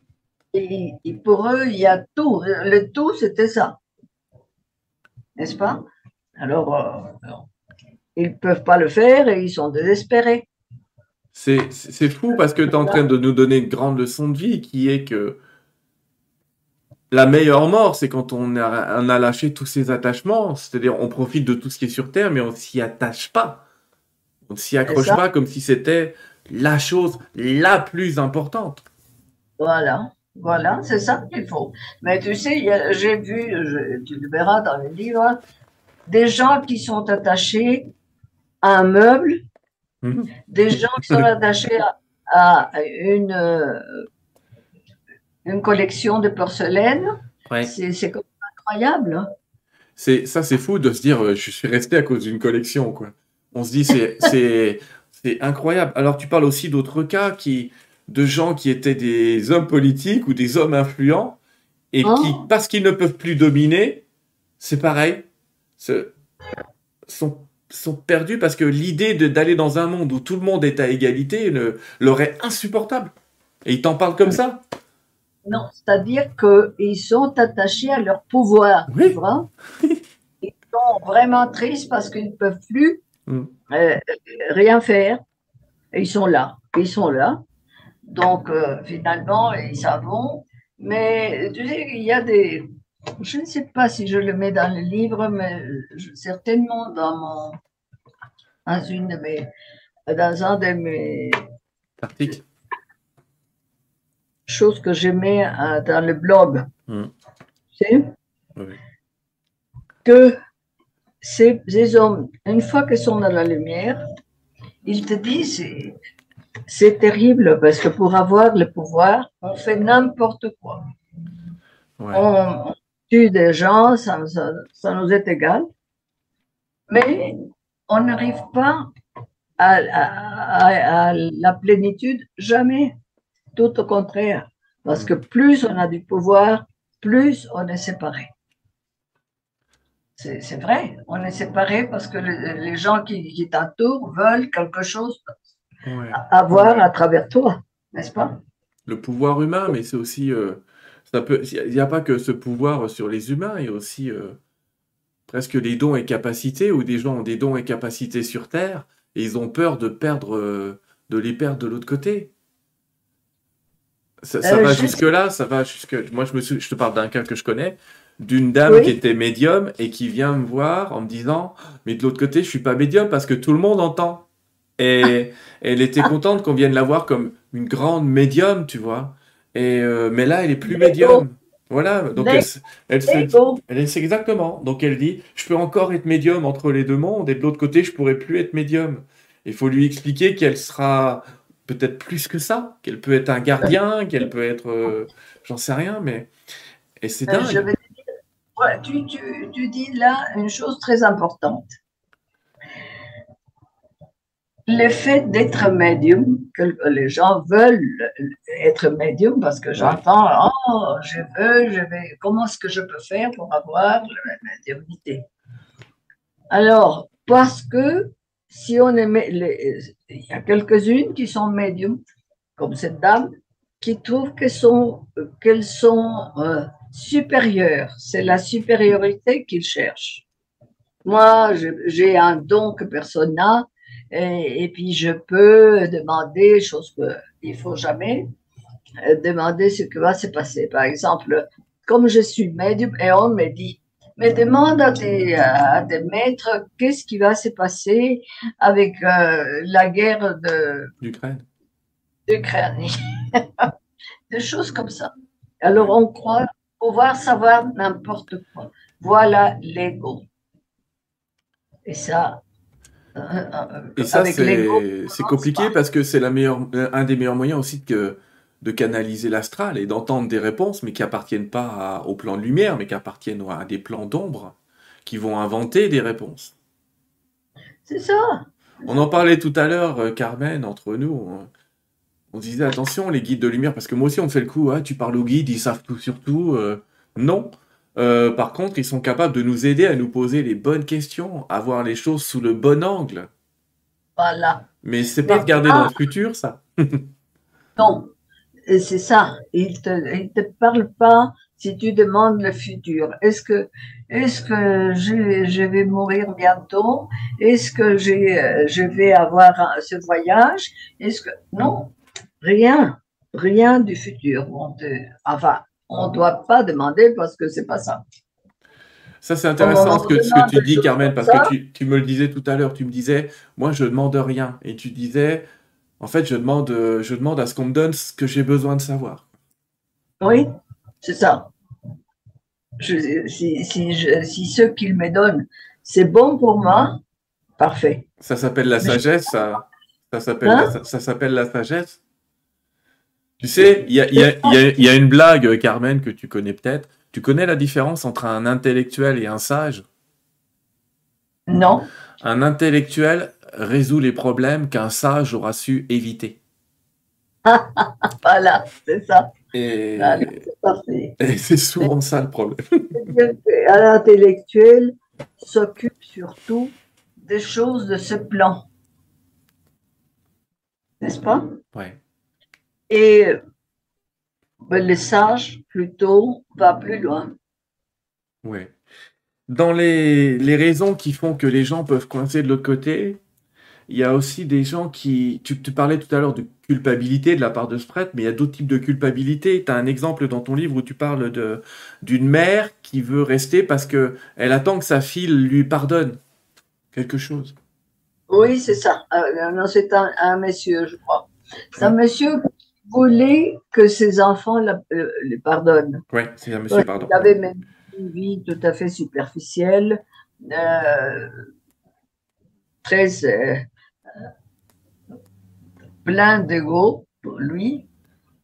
Et, pour eux, il y a tout. Le tout, c'était ça. N'est-ce pas? Alors, euh, ils ne peuvent pas le faire et ils sont désespérés. C'est fou parce que tu es en train de nous donner une grande leçon de vie qui est que la meilleure mort, c'est quand on a, lâché tous ses attachements. C'est-à-dire, on profite de tout ce qui est sur Terre, mais on s'y attache pas. On s'y accroche pas comme si c'était la chose la plus importante. Voilà, voilà, c'est ça qu'il faut. Mais tu sais, j'ai vu, tu le verras dans le livre, des gens qui sont attachés à un meuble, mhm. des gens qui sont attachés à, une, euh, une collection de porcelaine. C'est incroyable. Hein. C'est ça, c'est fou de se dire, euh, je suis resté à cause d'une collection, quoi. On se dit, c'est c'est incroyable. Alors, tu parles aussi d'autres cas qui de gens qui étaient des hommes politiques ou des hommes influents et qui, oh. parce qu'ils ne peuvent plus dominer, c'est pareil, sont sont perdus parce que l'idée d'aller dans un monde où tout le monde est à égalité leur est insupportable. Et ils t'en parlent comme ça. Non, c'est-à-dire qu'ils sont attachés à leur pouvoir. Oui. <laughs> Ils sont vraiment tristes parce qu'ils ne peuvent plus mm. euh, rien faire. ils sont là. Ils sont là. Donc, euh, finalement, ils savent. Mais tu sais, il y a des. Je ne sais pas si je le mets dans le livre, mais certainement dans mon. Dans une de mes. Dans un de mes. Articles chose que je mets euh, dans le blog. Hmm. Que ces, hommes, une fois qu'ils sont dans la lumière, ils te disent c'est terrible parce que pour avoir le pouvoir, on fait n'importe quoi. On, tue des gens, ça, nous est égal. Mais on n'arrive pas à, la plénitude, jamais. Tout au contraire. Parce que plus on a du pouvoir, plus on est séparé. C'est vrai, on est séparé parce que les gens qui, t'entourent veulent quelque chose avoir à travers toi, n'est-ce pas? Le pouvoir humain, mais c'est aussi, euh, ça peut, il n'y a pas que ce pouvoir sur les humains, il y a aussi euh, presque les dons et capacités, où des gens ont des dons et capacités sur Terre, et ils ont peur de perdre, euh, de les perdre de l'autre côté. Ça, ça Euh, va jusque-là, ça va jusque. Moi, je me suis, je te parle d'un cas que je connais, d'une dame Oui. qui était médium et qui vient me voir en me disant, mais de l'autre côté, je suis pas médium parce que tout le monde entend. Et elle était contente qu'on vienne la voir comme une grande médium, tu vois. Et euh, mais là, elle est plus médium. Voilà. Donc elle, elle se elle est- c'est exactement. Donc elle dit, je peux encore être médium entre les deux mondes, et de l'autre côté, je pourrais plus être médium. Il faut lui expliquer qu'elle sera peut-être plus que ça, qu'elle peut être un gardien, qu'elle peut être, euh, j'en sais rien, mais et c'est Euh, je dingue. vais te dire, ouais, tu, tu- tu dis là une chose très importante. Le fait d'être médium, que les gens veulent être médium parce que j'entends, oh, je veux, je vais, comment est-ce que je peux faire pour avoir la médiumnité? Alors, parce que si on est, il y a quelques-unes qui sont médiums, comme cette dame, qui trouvent qu'elles sont, qu'elles sont euh, supérieures. C'est la supériorité qu'ils cherchent. Moi, j'ai un don que personne n'a, et, et puis je peux demander, chose qu'il ne faut jamais, euh, demander ce qui va se passer. Par exemple, comme je suis médium, et on me dit, mais demande à tes, à tes maîtres qu'est-ce qui va se passer avec euh, la guerre de, L'Ukraine. d'Ukraine. <laughs> Des choses comme ça. Alors on croit pouvoir savoir n'importe quoi. Voilà l'ego. Et ça, Et ça, c'est commence compliqué parce que c'est un des meilleurs moyens aussi que, de canaliser l'astral et d'entendre des réponses, mais qui appartiennent pas à- au plan de lumière, mais qui appartiennent à des plans d'ombre, qui vont inventer des réponses. c'est ça. On en parlait tout à l'heure, euh, Carmen, entre nous. On, on disait attention, les guides de lumière, parce que moi aussi on me fait le coup, ah, tu parles aux guides, ils savent tout sur tout. Euh, non. Euh, par contre, ils sont capables de nous aider à nous poser les bonnes questions, à voir les choses sous le bon angle. Voilà. Mais c'est pas regarder pas- dans le futur, ça. <laughs> Non, Et c'est ça. Il te, il te parle pas si tu demandes le futur. Est-ce que, est-ce que je, je vais mourir bientôt? Est-ce que euh, je vais avoir ce voyage? Est-ce que, non, rien, rien du futur. On te, enfin, on doit pas demander parce que c'est pas ça. Ça, c'est intéressant ce que, ce demande que tu dis, Carmen, parce que tu, tu me le disais tout à l'heure. Tu me disais, moi, je demande rien. Et tu disais, en fait, je demande, euh, je demande à ce qu'on me donne ce que j'ai besoin de savoir. Oui, c'est ça. Je, si, si, je, si ce qu'il me donne, c'est bon pour moi, parfait. Ça s'appelle la sagesse, ça. Ça s'appelle Hein la, ça s'appelle la sagesse. Tu sais, il y a, il y, a, il y, a, il y a une blague, euh, Carmen, que tu connais peut-être. Tu connais la différence entre un intellectuel et un sage? Non, Un intellectuel résout les problèmes qu'un sage aura su éviter. <laughs> voilà, c'est ça. Et, Voilà. Parfait. et c'est souvent ça le problème. <laughs> C'est-à-dire que L'intellectuel s'occupe surtout des choses de ce plan. N'est-ce pas? Ouais. Et ben, le sage, plutôt, va plus loin. Ouais. Dans les, les raisons qui font que les gens peuvent coincer de l'autre côté, il y a aussi des gens qui... Tu, tu parlais tout à l'heure de culpabilité de la part de ce prêtre, mais il y a d'autres types de culpabilité. Tu as un exemple dans ton livre où tu parles de, d'une mère qui veut rester parce que elle attend que sa fille lui pardonne quelque chose. Oui, c'est ça. Euh, non, c'est un, un monsieur, je crois. C'est un monsieur voulait que ses enfants la, euh, le pardonnent. Ouais, c'est un monsieur, Ouais, pardon. Il avait même une vie tout à fait superficielle, euh, très euh, plein d'ego pour lui,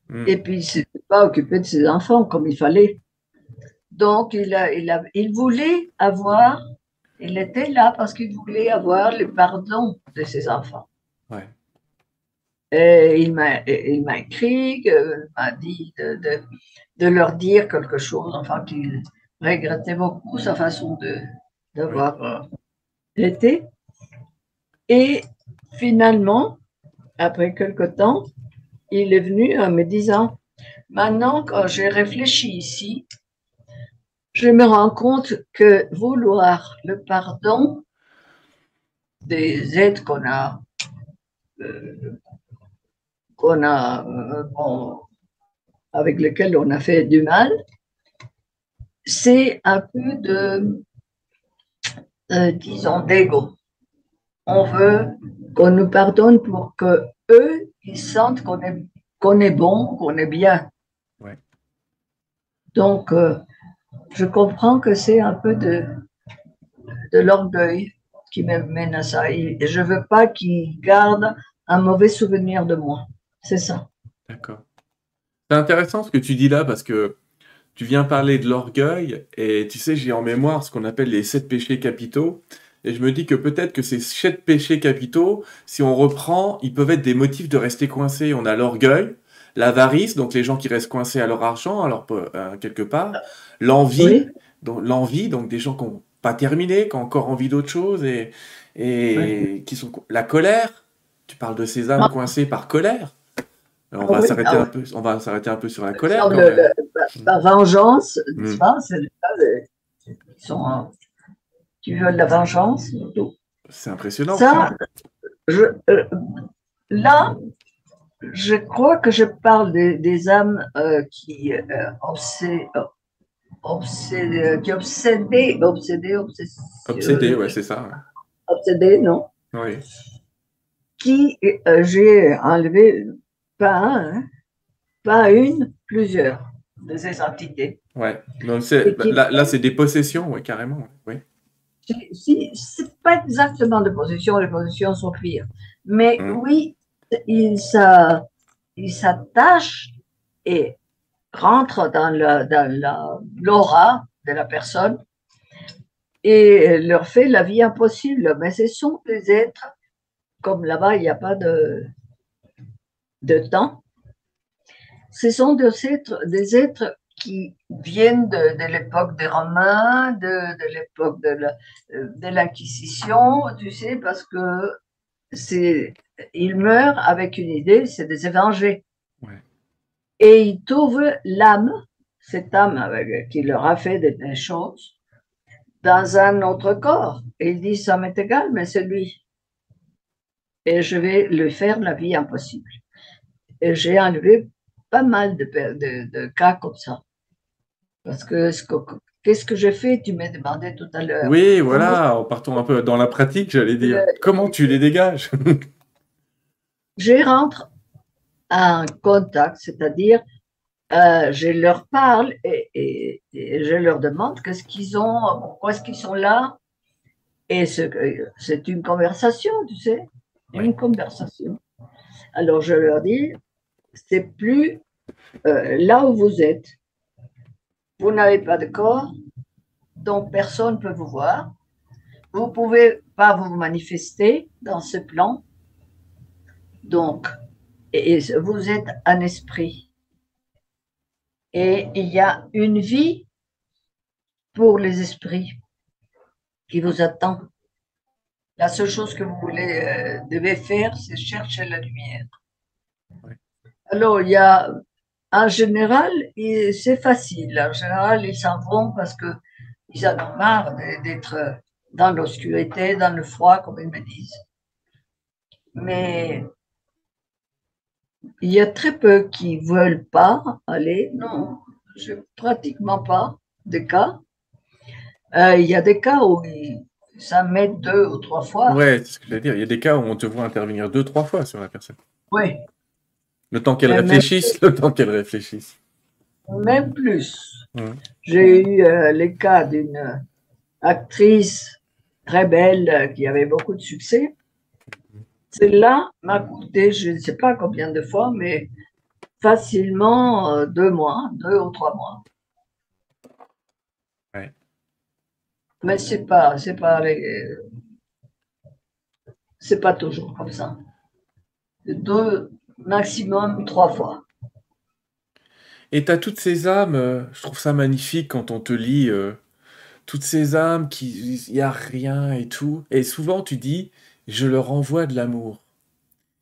Mm. et puis il ne s'était pas occupé de ses enfants comme il fallait. Donc, il, a, il, a, il voulait avoir, il était là parce qu'il voulait avoir le pardon de ses enfants. Ouais. Et il m'a écrit, il m'a dit de, de, de leur dire quelque chose, enfin qu'il regrettait beaucoup sa façon de d'avoir euh, été. Et finalement, après quelque temps, il est venu en me disant, maintenant, quand j'ai réfléchi ici, je me rends compte que vouloir le pardon des êtres qu'on a, euh, qu'on a euh, avec lesquels on a fait du mal, c'est un peu de, euh, disons, d'ego. On veut qu'on nous pardonne pour que eux, ils sentent qu'on est, qu'on est bon, qu'on est bien. Donc, je comprends que c'est un peu de, de l'orgueil qui me mène à ça. Et je veux pas qu'ils gardent un mauvais souvenir de moi. C'est ça. D'accord. C'est intéressant ce que tu dis là parce que tu viens parler de l'orgueil et tu sais, j'ai en mémoire ce qu'on appelle les sept péchés capitaux. Et je me dis que peut-être que ces sept péchés capitaux, si on reprend, ils peuvent être des motifs de rester coincé. On a l'orgueil, l'avarice, donc les gens qui restent coincés à leur argent, alors euh, quelque part, l'envie, donc l'envie, donc des gens qui n'ont pas terminé, qui ont encore envie d'autre chose et, et qui sont la colère. Tu parles de ces âmes ah. coincées par colère. On va s'arrêter ah un peu. On va s'arrêter un peu sur la colère. la vengeance, hmm. c'est le cas qui sont qui veulent la vengeance. C'est impressionnant. Ça, je, euh, là, je crois que je parle des, âmes euh, qui euh, obsédées, obsédé, qui obsédées, obsédées, obsédées. ouais, c'est ça. Obsédées, non? Oui. Qui euh, j'ai enlevé pas un, hein, pas une, plusieurs de ces entités. Ouais. Donc c'est, là, là c'est des possessions, oui, carrément. Oui. Si, c'est pas exactement des possessions, les possessions sont pires. Mais hum. oui, il s'attache et rentre dans l'aura de la personne et leur fait la vie impossible. Mais ce sont des êtres, comme là-bas, il n'y a pas de, de temps, ce sont des êtres, des êtres qui viennent de, l'époque des Romains, de, l'époque de l'Inquisition, tu sais, parce que c'est il meurt avec une idée, c'est des évangés. Et il trouve l'âme, cette âme qui leur a fait des, choses, dans un autre corps. Et il dit, ça m'est égal, mais c'est lui. Et je vais lui faire la vie impossible. Et j'ai enlevé pas mal de, de, cas comme ça. Parce que qu'est-ce que j'ai fait? Tu m'as demandé tout à l'heure. Oui, voilà, en partant un peu dans la pratique, j'allais dire. Comment tu les dégages? <laughs> Je rentre en contact, c'est-à-dire euh, je leur parle et, je leur demande qu'est-ce qu'ils ont, pourquoi est-ce qu'ils sont là. Et c'est une conversation, tu sais, une conversation. Alors je leur dis, c'est plus euh, là où vous êtes. Vous n'avez pas de corps, donc personne ne peut vous voir. Vous ne pouvez pas vous manifester dans ce plan. Donc, vous êtes un esprit. Et il y a une vie pour les esprits qui vous attend. La seule chose que vous euh, devez faire, c'est chercher la lumière. Alors, il y a, en général, c'est facile. En général, ils s'en vont parce qu'ils en ont marre d'être dans l'obscurité, dans le froid, comme ils me disent. Mais il y a très peu qui veulent pas aller. Non, je, pratiquement pas de cas. Euh, il y a des cas où ça met deux ou trois fois. Ouais, c'est ce que je veux dire. Il y a des cas où on te voit intervenir deux, trois fois sur la personne. Oui. Le temps qu'elle réfléchisse, le temps qu'elle réfléchisse. Même plus. J'ai eu euh, les cas d'une actrice très belle euh, qui avait beaucoup de succès celle-là m'a coûté, je ne sais pas combien de fois, mais facilement euh, deux mois, deux ou trois mois. Mais c'est pas, c'est pas, c'est pas toujours comme ça. Deux, maximum trois fois. Et tu as toutes ces âmes, euh, je trouve ça magnifique quand on te lit, euh, toutes ces âmes qui, il n'y a rien et tout. Et souvent tu dis, je leur envoie de l'amour.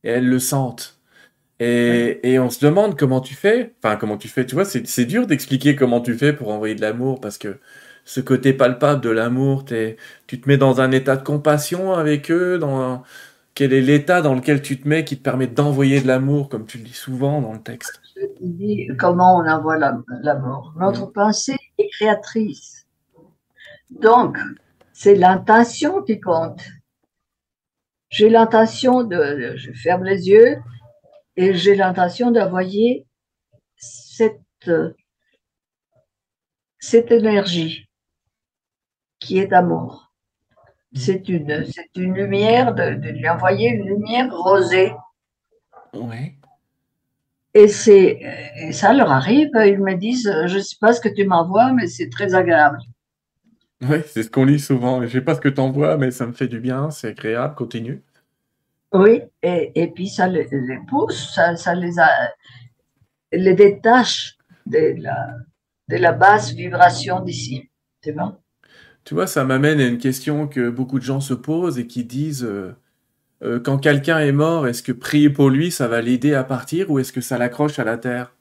Et elles le sentent. Et, et, on se demande comment tu fais. Enfin, comment tu fais. Tu vois, c'est dur d'expliquer comment tu fais pour envoyer de l'amour parce que ce côté palpable de l'amour, tu te mets dans un état de compassion avec eux. Dans quel est l'état dans lequel tu te mets qui te permet d'envoyer de l'amour, comme tu le dis souvent dans le texte? Comment on envoie l'amour. Notre pensée est créatrice. Donc, c'est l'intention qui compte. J'ai l'intention de, je ferme les yeux et j'ai l'intention d'envoyer cette, cette énergie qui est amour. C'est une, c'est une lumière, de, lui envoyer une lumière rosée. Oui. Et, c'est, et ça leur arrive, ils me disent, je ne sais pas ce que tu m'envoies, mais c'est très agréable. Oui, c'est ce qu'on lit souvent. Je sais pas ce que tu envoies, mais ça me fait du bien, c'est agréable, continue. Oui, et, et puis ça les, pousse, ça, ça, les, a, les détache de la, de la basse vibration d'ici. C'est bon Tu vois, ça m'amène à une question que beaucoup de gens se posent et qui disent euh, euh, quand quelqu'un est mort, est-ce que prier pour lui, ça va l'aider à partir ou est-ce que ça l'accroche à la terre?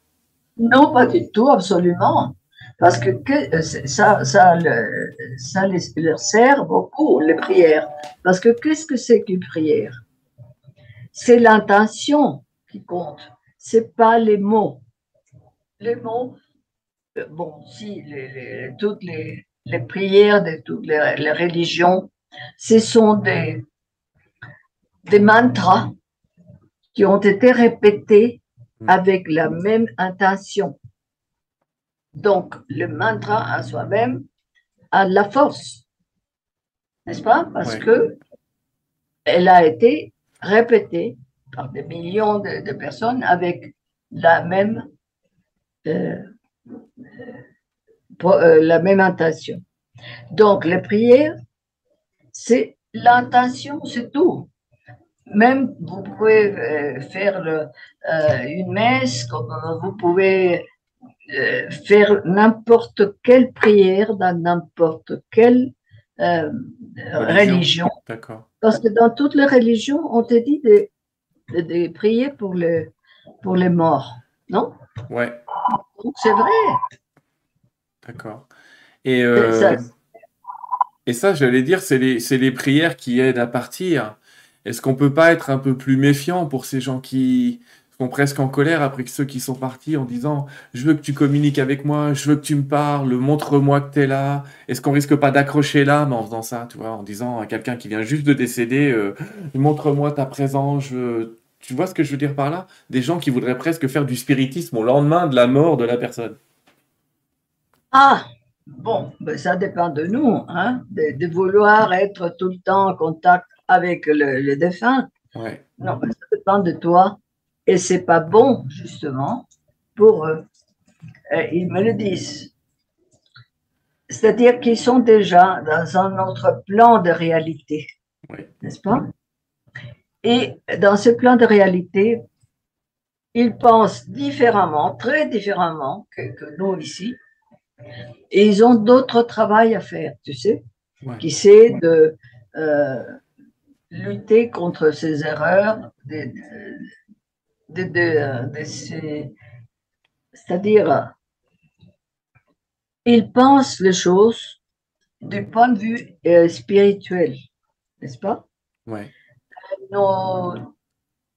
Non, pas du tout, absolument. Parce que, euh, ça, ça, ça leur sert beaucoup, les prières. Parce que qu'est-ce que c'est qu'une prière? C'est l'intention qui compte, c'est pas les mots. Les mots, bon, si les, toutes les, les, prières de toutes les, les, religions, ce sont des, des mantras qui ont été répétés avec la même intention. Donc, le mantra à soi-même a de la force, n'est-ce pas? Parce que elle a été répétée par des millions de, personnes avec la même, euh, euh, la même intention. Donc, les prières, c'est l'intention, c'est tout. Même vous pouvez euh, faire une messe, comme vous pouvez euh, faire n'importe quelle prière dans n'importe quelle euh, religion. D'accord. Parce que dans toutes les religions, on te dit de, de, prier pour, le, pour les morts, non? Ouais. c'est vrai. D'accord. Et, euh, ça, et ça, j'allais dire, c'est les, les prières qui aident à partir. Est-ce qu'on peut pas être un peu plus méfiant pour ces gens qui, sont presque en colère après que ceux qui sont partis en disant je veux que tu communiques avec moi, je veux que tu me parles, montre-moi que tu es là. Est-ce qu'on risque pas d'accrocher l'âme en faisant ça, tu vois, en disant à quelqu'un qui vient juste de décéder euh, montre-moi ta présence, tu vois ce que je veux dire par là? Des gens qui voudraient presque faire du spiritisme au lendemain de la mort de la personne. Ah, bon, ben ça dépend de nous, hein, de, vouloir être tout le temps en contact avec le, défunt. Ouais. Non, ben, ça dépend de toi. Et c'est pas bon, justement, pour eux. ils me le disent. C'est-à-dire qu'ils sont déjà dans un autre plan de réalité, n'est-ce pas? Et dans ce plan de réalité, ils pensent différemment, très différemment que, nous ici, et ils ont d'autres travail à faire, tu sais, qui c'est de euh, lutter contre ces erreurs, de, de, c'est-à-dire, ils pensent les choses du point de vue euh, spirituel, n'est-ce pas? Oui.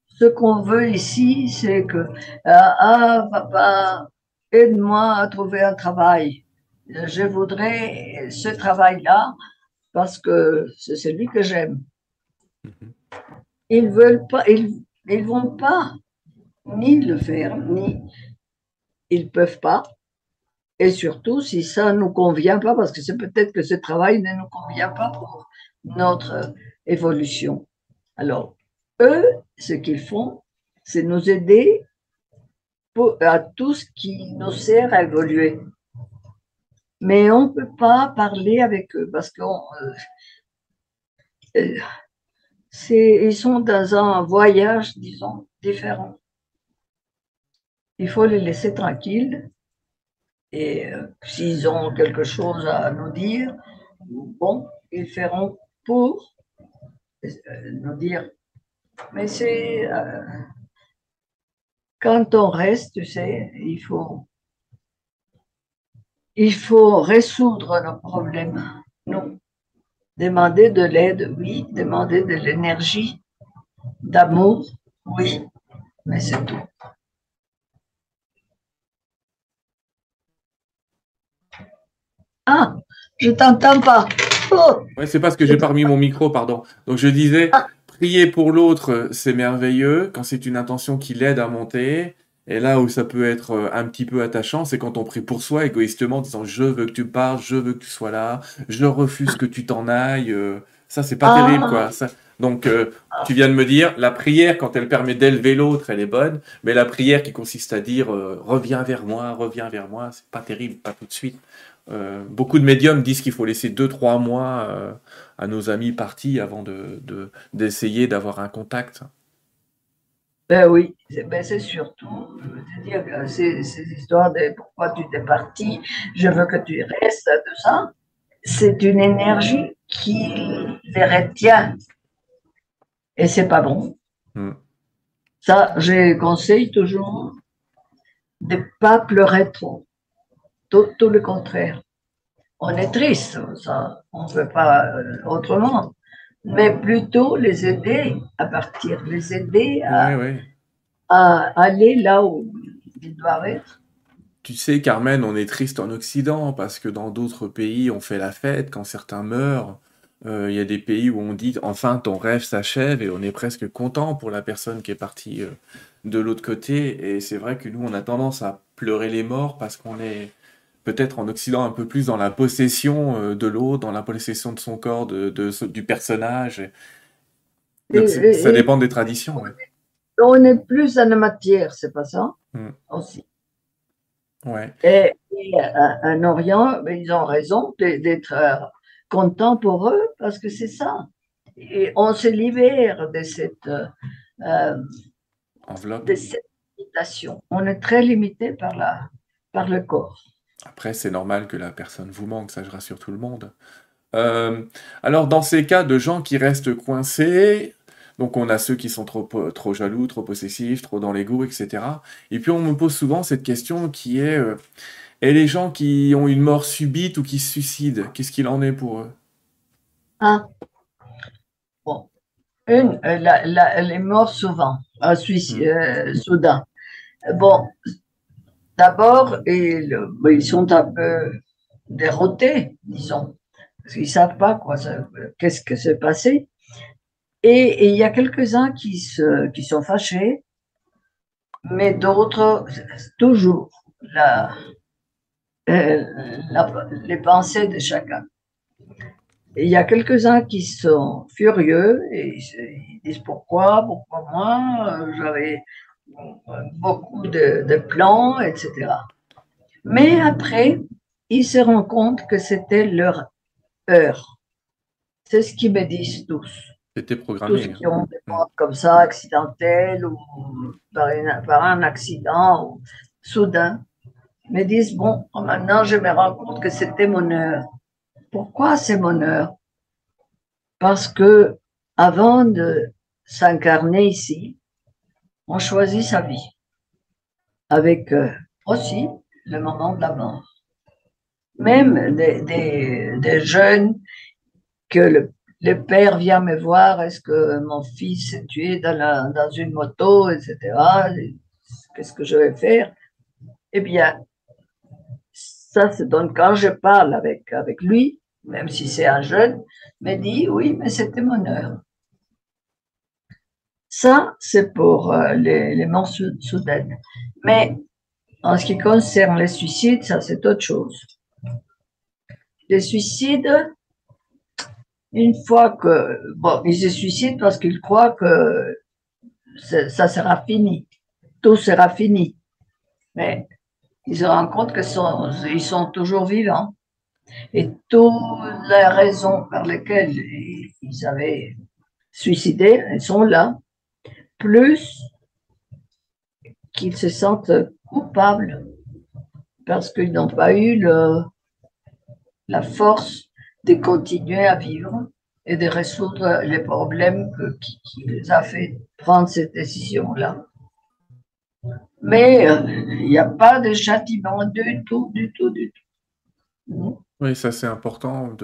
ce qu'on veut ici, c'est que, euh, ah, papa, aide-moi à trouver un travail. Je voudrais ce travail-là parce que c'est celui que j'aime. Mhm. Ils veulent pas, ils, ils vont pas ni le faire, ni ils peuvent pas. Et surtout, si ça ne nous convient pas, parce que c'est peut-être que ce travail ne nous convient pas pour notre évolution. Alors, eux, ce qu'ils font, c'est nous aider à tout ce qui nous sert à évoluer. Mais on ne peut pas parler avec eux parce qu'ils euh, ils sont dans un voyage, disons, différent il faut les laisser tranquilles. Et euh, s'ils ont quelque chose à nous dire, bon, ils feront pour euh, nous dire. Mais c'est. Euh, quand on reste, tu sais, il faut, il faut résoudre nos problèmes. Non. Demander de l'aide, oui. Demander de l'énergie, d'amour, oui. Mais c'est tout. Ah, je t'entends pas. Oh. c'est parce que j'ai pas remis mon micro, pardon. Donc je disais, ah. Prier pour l'autre, c'est merveilleux quand c'est une intention qui l'aide à monter. Et là où ça peut être euh, un petit peu attachant, c'est quand on prie pour soi égoïstement, disant je veux que tu parles, je veux que tu sois là, je refuse que tu t'en ailles. Euh, ça, c'est pas terrible, quoi. Ça, donc, euh, tu viens de me dire, la prière, quand elle permet d'élever l'autre, elle est bonne, mais la prière qui consiste à dire reviens vers moi, reviens vers moi, c'est pas terrible, pas tout de suite. Euh, beaucoup de médiums disent qu'il faut laisser 2-3 mois euh, à nos amis partis avant d'essayer de, d'avoir un contact. Ben oui, c'est ben surtout, dire, ces, ces histoires de pourquoi tu t'es parti, je veux que tu restes, tout ça, c'est une énergie qui les retient. Et c'est pas bon. Hmm. Ça, je conseille toujours de ne pas pleurer trop tout, le contraire. On est triste, ça, on ne peut pas euh, autrement, mais plutôt les aider à partir, les aider à, à aller là où ils doivent être. Tu sais, Carmen, on est triste en Occident parce que dans d'autres pays, on fait la fête quand certains meurent. Euh, il y a des pays où on dit enfin ton rêve s'achève et on est presque content pour la personne qui est partie euh, de l'autre côté. Et c'est vrai que nous, on a tendance à pleurer les morts parce qu'on est peut-être en Occident un peu plus dans la possession euh, de l'autre, dans la possession de son corps, de, du personnage. ça dépend des traditions. On est plus dans la matière, c'est pas ça? Hmm. Aussi. Ouais. Et, en Orient, ils ont raison d'être euh, contents pour eux parce que c'est ça. Et on se libère de cette, euh, enveloppe. De cette limitation. On est très limité par, la, par le corps. Après, c'est normal que la personne vous manque, ça je rassure tout le monde. Euh, alors, dans ces cas de gens qui restent coincés, donc on a ceux qui sont trop, trop jaloux, trop possessifs, trop dans l'ego, etc. Et puis on me pose souvent cette question qui est, euh, et les gens qui ont une mort subite ou qui se suicident, qu'est-ce qu'il en est pour eux? Ah, bon, une, euh, les morts souvent, suicide, mmh. soudain. Bon, D'abord, ils sont un peu déroutés, disons, parce qu'ils ne savent pas qu'est-ce que s'est passé. Et, il y a quelques-uns qui, sont fâchés, mais d'autres, toujours, la, euh, les pensées de chacun. il y a quelques-uns qui sont furieux et ils disent pourquoi, pourquoi moi, j'avais beaucoup de, plans, etc. Mais après, ils se rendent compte que c'était leur heure. C'est ce qu'ils me disent tous. C'était programmé. Tous qui ont des morts comme ça, accidentels ou par, un accident ou soudain, me disent Bon, maintenant je me rends compte que c'était mon heure. Pourquoi c'est mon heure? Parce que avant de s'incarner ici, on choisit sa vie, avec euh, aussi le moment de la mort. Même des, jeunes que le, père vient me voir, est-ce que mon fils est tué dans, dans une moto, etc. Qu'est-ce que je vais faire? Eh bien, ça, c'est donc quand je parle avec, avec lui, même si c'est un jeune, me dit oui, mais c'était mon heure. Ça, c'est pour euh, les, morts soudaines. Mais en ce qui concerne les suicides, ça, c'est autre chose. Les suicides, une fois que, bon, ils se suicident parce qu'ils croient que ça sera fini, tout sera fini. Mais ils se rendent compte qu'ils sont, ils sont toujours vivants. Et toutes les raisons par lesquelles ils avaient suicidé, elles sont là plus qu'ils se sentent coupables parce qu'ils n'ont pas eu la force de continuer à vivre et de résoudre les problèmes qui, les a fait prendre cette décision-là. Mais euh, il n'y a pas de châtiment du tout, du tout, du tout. Oui, ça c'est important.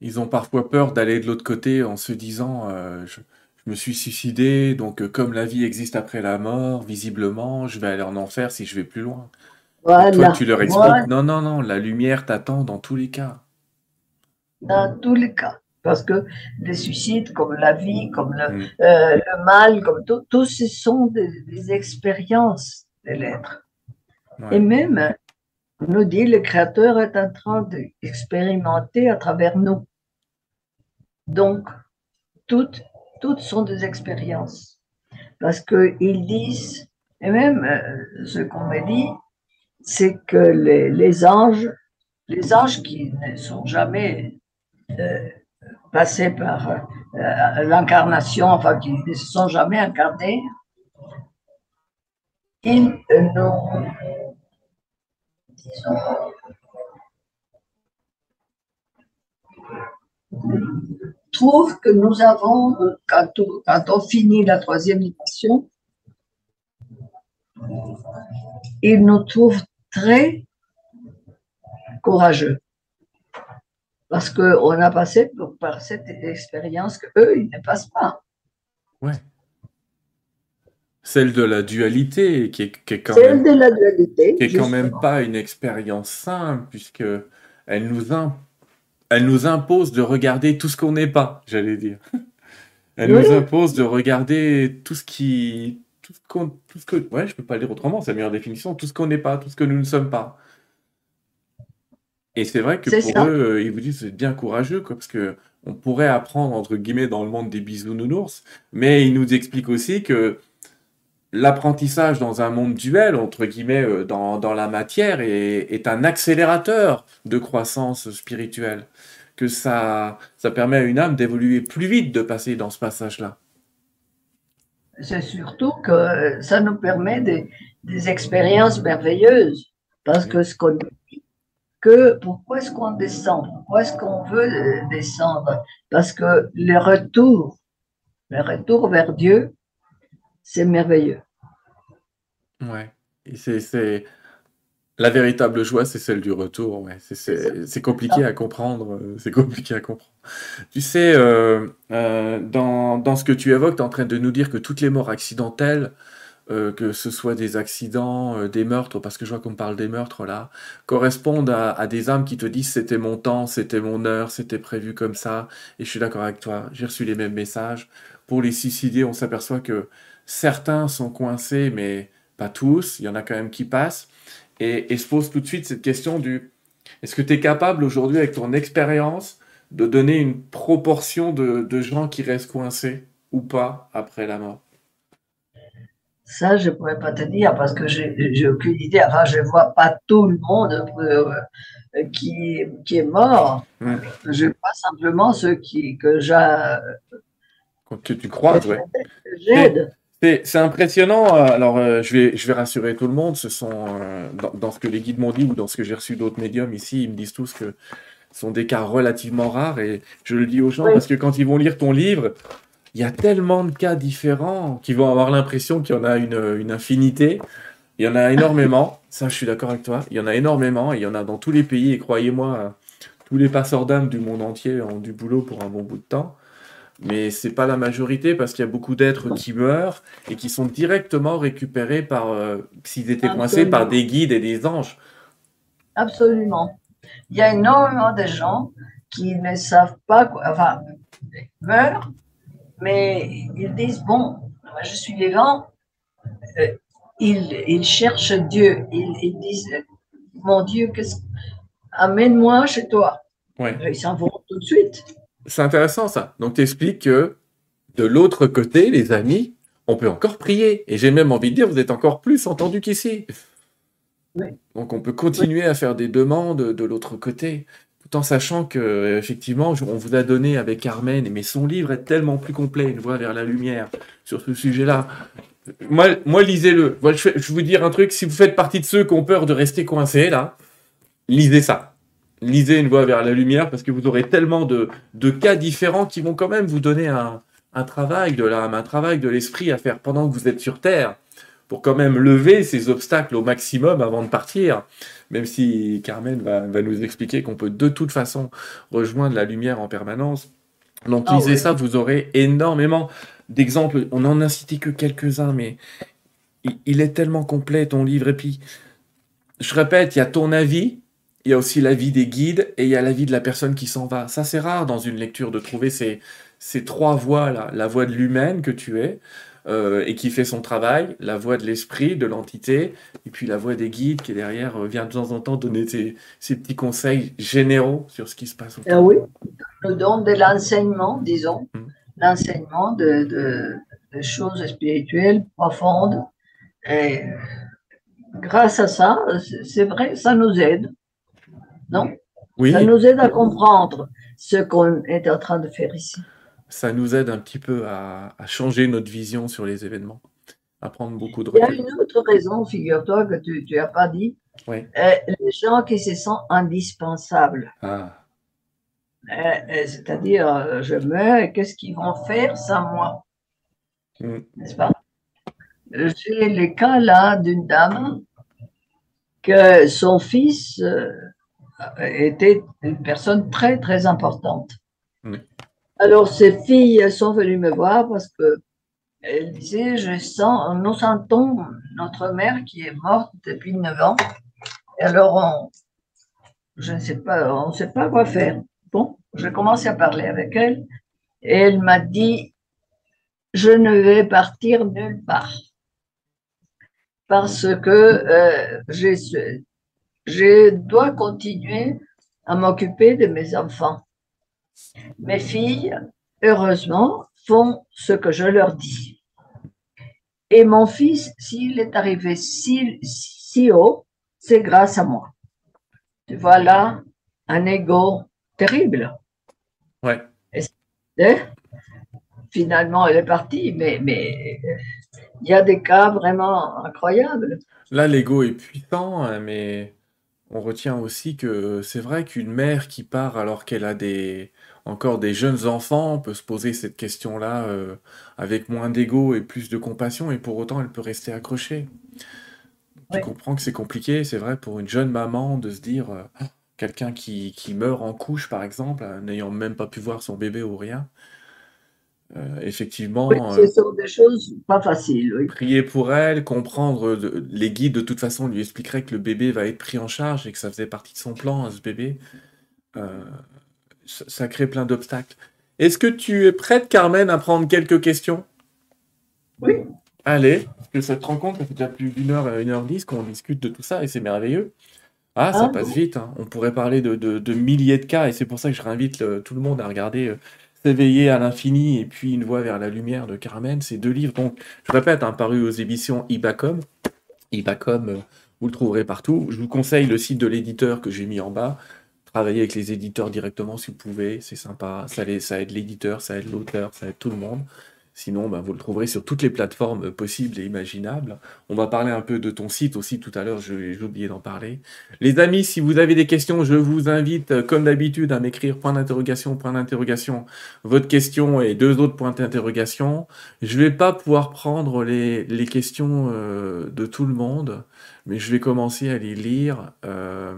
Ils ont parfois peur d'aller de l'autre côté en se disant euh, je, me suis suicidé, donc euh, comme la vie existe après la mort, visiblement, je vais aller en enfer si je vais plus loin. Voilà. toi, tu leur expliques non, non, non, la lumière t'attend dans tous les cas. Dans tous les cas parce que les suicides, comme la vie, comme le, mm. euh, mal, comme tout, tout ce sont des, expériences de l'être. Et même, on nous dit, le Créateur est en train d'expérimenter à travers nous. Donc, toutes, toutes sont des expériences. Parce qu'ils disent, et même euh, ce qu'on me dit, c'est que les, anges, les anges qui ne sont jamais euh, passés par euh, l'incarnation, enfin qui ne se sont jamais incarnés, ils nous, trouvent que nous avons, quand on, quand on finit la troisième dimension, ils nous trouvent très courageux parce qu'on a passé par cette expérience qu'eux, ils ne passent pas. Ouais. Celle de la dualité, qui est, qui est quand Celle même, de la dualité, qui est quand même pas une expérience simple, puisque elle nous, elle nous impose de regarder tout ce qu'on n'est pas, j'allais dire. <laughs> Elle nous impose de regarder tout ce qui, tout ce qu'on, tout ce que, ouais, je peux pas le dire autrement, c'est la meilleure définition, tout ce qu'on n'est pas, tout ce que nous ne sommes pas. Et c'est vrai que pour eux, ils vous disent c'est bien courageux, quoi, parce que on pourrait apprendre entre guillemets dans le monde des bisounours, mais ils nous expliquent aussi que l'apprentissage dans un monde duel, entre guillemets, euh, dans, dans la matière, est, est, un accélérateur de croissance spirituelle, que ça, ça permet à une âme d'évoluer plus vite, de passer dans ce passage-là. C'est surtout que ça nous permet des, des expériences merveilleuses, parce que ce qu'on que pourquoi est-ce qu'on descend? Pourquoi est-ce qu'on veut euh, descendre? Parce que le retour, le retour vers Dieu, c'est merveilleux. Ouais. C'est, la véritable joie, c'est celle du retour. Ouais. C'est, compliqué à comprendre. Euh, c'est compliqué à comprendre. Tu sais, euh, dans, dans, ce que tu évoques, tu es en train de nous dire que toutes les morts accidentelles euh, que ce soit des accidents, euh, des meurtres, parce que je vois qu'on parle des meurtres là, correspondent à, des âmes qui te disent c'était mon temps, c'était mon heure, c'était prévu comme ça, et je suis d'accord avec toi, j'ai reçu les mêmes messages. Pour les suicider, on s'aperçoit que certains sont coincés, mais pas tous, il y en a quand même qui passent, et, se pose tout de suite cette question du est-ce que tu es capable aujourd'hui, avec ton expérience, de donner une proportion de gens qui restent coincés ou pas après la mort? Ça, je ne pourrais pas te dire parce que j'ai aucune idée. Enfin, je ne vois pas tout le monde euh, qui, qui est mort. Je vois simplement ceux qui, que j'ai. Que tu crois, oui. J'aide. C'est impressionnant. Euh, alors, euh, je, vais, je vais rassurer tout le monde. Ce sont, dans, dans, ce que les guides m'ont dit ou dans ce que j'ai reçu d'autres médiums ici, ils me disent tous que ce sont des cas relativement rares. Et je le dis aux gens parce que quand ils vont lire ton livre, il y a tellement de cas différents qui vont avoir l'impression qu'il y en a une, infinité. Il y en a énormément. <laughs> Ça, je suis d'accord avec toi. Il y en a énormément. il y en a dans tous les pays. Et croyez-moi, tous les passeurs d'âmes du monde entier ont du boulot pour un bon bout de temps. Mais c'est pas la majorité parce qu'il y a beaucoup d'êtres qui meurent et qui sont directement récupérés par, euh, s'ils étaient coincés, par des guides et des anges. Absolument. Il y a énormément de gens qui ne savent pas, quoi, enfin, meurent mais ils disent, bon, je suis vivant, euh, ils, cherchent Dieu, ils, disent, mon Dieu, amène-moi chez toi. Ouais. Ils s'en vont tout de suite. C'est intéressant ça. Donc tu expliques que de l'autre côté, les amis, on peut encore prier. Et j'ai même envie de dire, vous êtes encore plus entendus qu'ici. Donc on peut continuer à faire des demandes de l'autre côté tout en sachant que effectivement, on vous a donné avec Carmen, mais son livre est tellement plus complet, une voie vers la lumière sur ce sujet-là. Moi, moi lisez-le. Je vais vous dire un truc, si vous faites partie de ceux qui ont peur de rester coincés là, lisez ça. Lisez une voie vers la lumière parce que vous aurez tellement de, de cas différents qui vont quand même vous donner un, un travail de l'âme, un travail de l'esprit à faire pendant que vous êtes sur Terre pour quand même lever ces obstacles au maximum avant de partir. Même si Carmen va, va nous expliquer qu'on peut de toute façon rejoindre la lumière en permanence. Donc, Ah lisez oui. ça, vous aurez énormément d'exemples. On en a cité que quelques-uns, mais il, il est tellement complet ton livre. Et puis, je répète, il y a ton avis, il y a aussi l'avis des guides et il y a l'avis de la personne qui s'en va. Ça, c'est rare dans une lecture de trouver ces, ces trois voix-là. La voix de l'humaine que tu es euh, et qui fait son travail, la voix de l'esprit, de l'entité, et puis la voix des guides qui, derrière, euh, vient de temps en temps donner ses, ses petits conseils généraux sur ce qui se passe autour. Ah oui, nous donne de l'enseignement, disons, Mm. l'enseignement de, de- de choses spirituelles profondes. Et grâce à ça, c'est vrai, ça nous aide. Non Oui, Ça nous aide à comprendre ce qu'on est en train de faire ici. ça nous aide un petit peu à, à changer notre vision sur les événements, à prendre beaucoup de Il y a recul. une autre raison, figure-toi, que tu n'as pas dit. Oui. Euh, les gens qui se sentent indispensables. Ah, Euh, euh, C'est-à-dire, je meurs qu'est-ce qu'ils vont faire sans moi? Mm. N'est-ce pas? J'ai le cas là d'une dame que son fils était une personne très, très importante. Alors, ses filles sont venues me voir parce que elle disait, je sens, nous sentons notre mère qui est morte depuis 9 ans. Et alors, on, je ne sais pas, on ne sait pas quoi faire. Bon, j'ai commencé à parler avec elle et elle m'a dit, je ne vais partir nulle part parce que euh, j'ai ce- je dois continuer à m'occuper de mes enfants. Mes filles, heureusement, font ce que je leur dis. Et mon fils, s'il est arrivé si, si haut, c'est grâce à moi. Tu vois là un ego terrible. ouais. Hein? Finalement, elle est partie, mais, mais il y a des cas vraiment incroyables. Là, l'ego est puissant, hein, mais on retient aussi que c'est vrai qu'une mère qui part alors qu'elle a des encore des jeunes enfants peut se poser cette question-là euh, avec moins d'ego et plus de compassion, et pour autant elle peut rester accrochée. Tu comprends que c'est compliqué, c'est vrai, pour une jeune maman de se dire euh, quelqu'un qui, qui meurt en couche, par exemple, euh, n'ayant même pas pu voir son bébé ou rien. Euh, effectivement, Oui, euh, ce sont des choses pas faciles. Oui. prier pour elle, comprendre, de- les guides de toute façon lui expliqueraient que le bébé va être pris en charge et que ça faisait partie de son plan à ce bébé. Euh, ça, ça crée plein d'obstacles. Est-ce que tu es prête, Carmen, à prendre quelques questions? Oui. Allez, parce que cette rencontre, ça fait déjà plus d'une heure, une heure dix qu'on discute de tout ça et c'est merveilleux. Ah, ça Ah passe vite. hein. On pourrait parler de, de- de milliers de cas et c'est pour ça que je réinvite le- tout le monde à regarder S'éveiller à l'infini et puis Une voie vers la lumière de Carmen. Ces deux livres, donc, je répète, hein, parus aux éditions Ibacom. Ibacom, euh, vous le trouverez partout. Je vous conseille le site de l'éditeur que j'ai mis en bas. Travaillez avec les éditeurs directement si vous pouvez, c'est sympa. Ça aide l'éditeur, ça aide l'auteur, ça aide tout le monde. Sinon, ben, vous le trouverez sur toutes les plateformes possibles et imaginables. On va parler un peu de ton site aussi tout à l'heure, j'ai oublié d'en parler. Les amis, si vous avez des questions, je vous invite, euh, comme d'habitude, à m'écrire point d'interrogation, point d'interrogation, votre question et deux autres points d'interrogation. Je vais pas pouvoir prendre les, les questions euh, de tout le monde, mais je vais commencer à les lire. euh,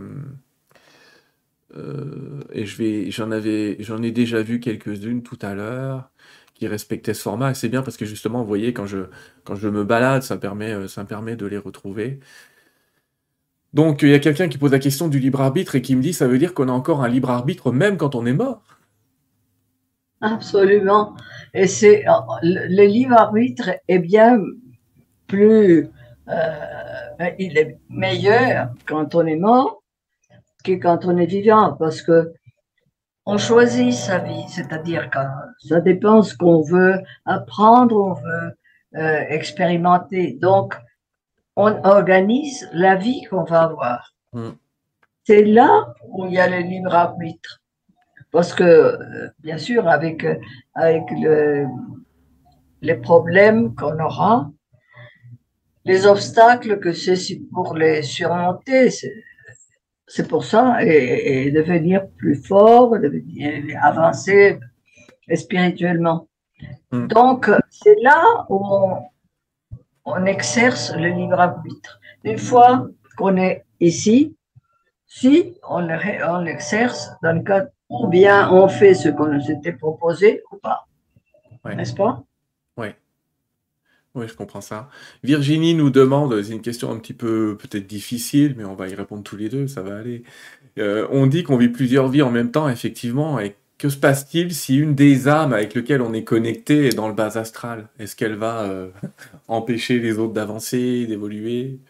euh, et je vais, j'en avais, j'en ai déjà vu quelques-unes tout à l'heure qui respectaient ce format. Et c'est bien parce que justement, vous voyez, quand je, quand je me balade, ça permet, euh, ça me permet de les retrouver. Donc, il y a quelqu'un qui pose la question du libre arbitre et qui me dit, ça veut dire qu'on a encore un libre arbitre même quand on est mort? Absolument. Et c'est le, libre arbitre est bien plus, euh, il est meilleur quand on est mort que quand on est vivant, parce que on choisit sa vie, c'est-à-dire que ça dépend ce qu'on veut apprendre, on veut euh, expérimenter. Donc, on organise la vie qu'on va avoir. Mm. C'est là où il y a le libre arbitre. Parce que, euh, bien sûr, avec, euh, avec le, les problèmes qu'on aura, les obstacles que c'est pour les surmonter, c'est c'est pour ça, et, et, devenir plus fort, devenir, avancer spirituellement. Mm. Donc, c'est là où on, on exerce le libre arbitre. Une fois qu'on est ici, si on l'exerce dans le cas ou bien on fait ce qu'on s'était proposé ou pas. N'est-ce pas? Oui, je comprends ça. Virginie nous demande, c'est une question un petit peu peut-être difficile, mais on va y répondre tous les deux, ça va aller. Euh, on dit qu'on vit plusieurs vies en même temps, effectivement, et que se passe-t-il si une des âmes avec lesquelles on est connecté est dans le bas astral? Est-ce qu'elle va euh, <laughs> empêcher les autres d'avancer, d'évoluer?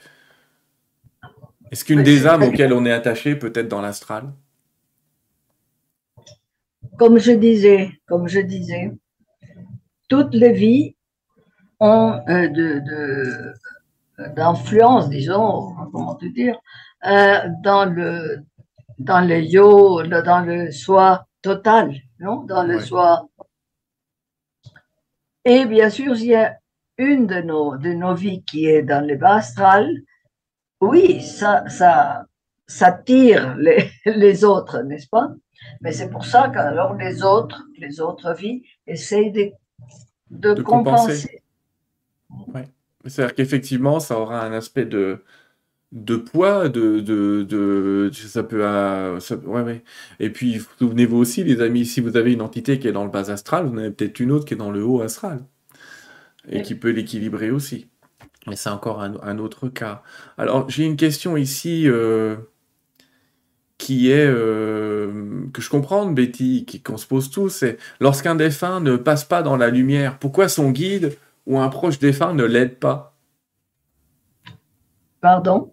Est-ce qu'une des âmes auxquelles on est attaché peut être dans l'astral? Comme je disais, comme je disais, toutes les vies ont euh, de, d'influence, disons, comment te dire, euh, dans le dans le yo, dans le soi total, non Dans le soi. Et bien sûr, il y a une de nos, de nos vies qui est dans le bas astral. Oui, ça, ça, ça tire les, <laughs> les autres, n'est-ce pas? Mais c'est pour ça qu'alors les autres, les autres vies essayent de, de, compenser. Oui. C'est-à-dire qu'effectivement, ça aura un aspect de, de poids, de, de, de ça peut, euh, ouais, ouais. Et puis, souvenez-vous aussi, les amis, si vous avez une entité qui est dans le bas astral, vous en avez peut-être une autre qui est dans le haut astral et qui peut l'équilibrer aussi. Mais c'est encore un, autre cas. Alors, j'ai une question ici euh, qui est euh, que je comprends, Betty, qu'on se pose tous, c'est lorsqu'un défunt ne passe pas dans la lumière, pourquoi son guide ou un proche défunt ne l'aide pas. Pardon?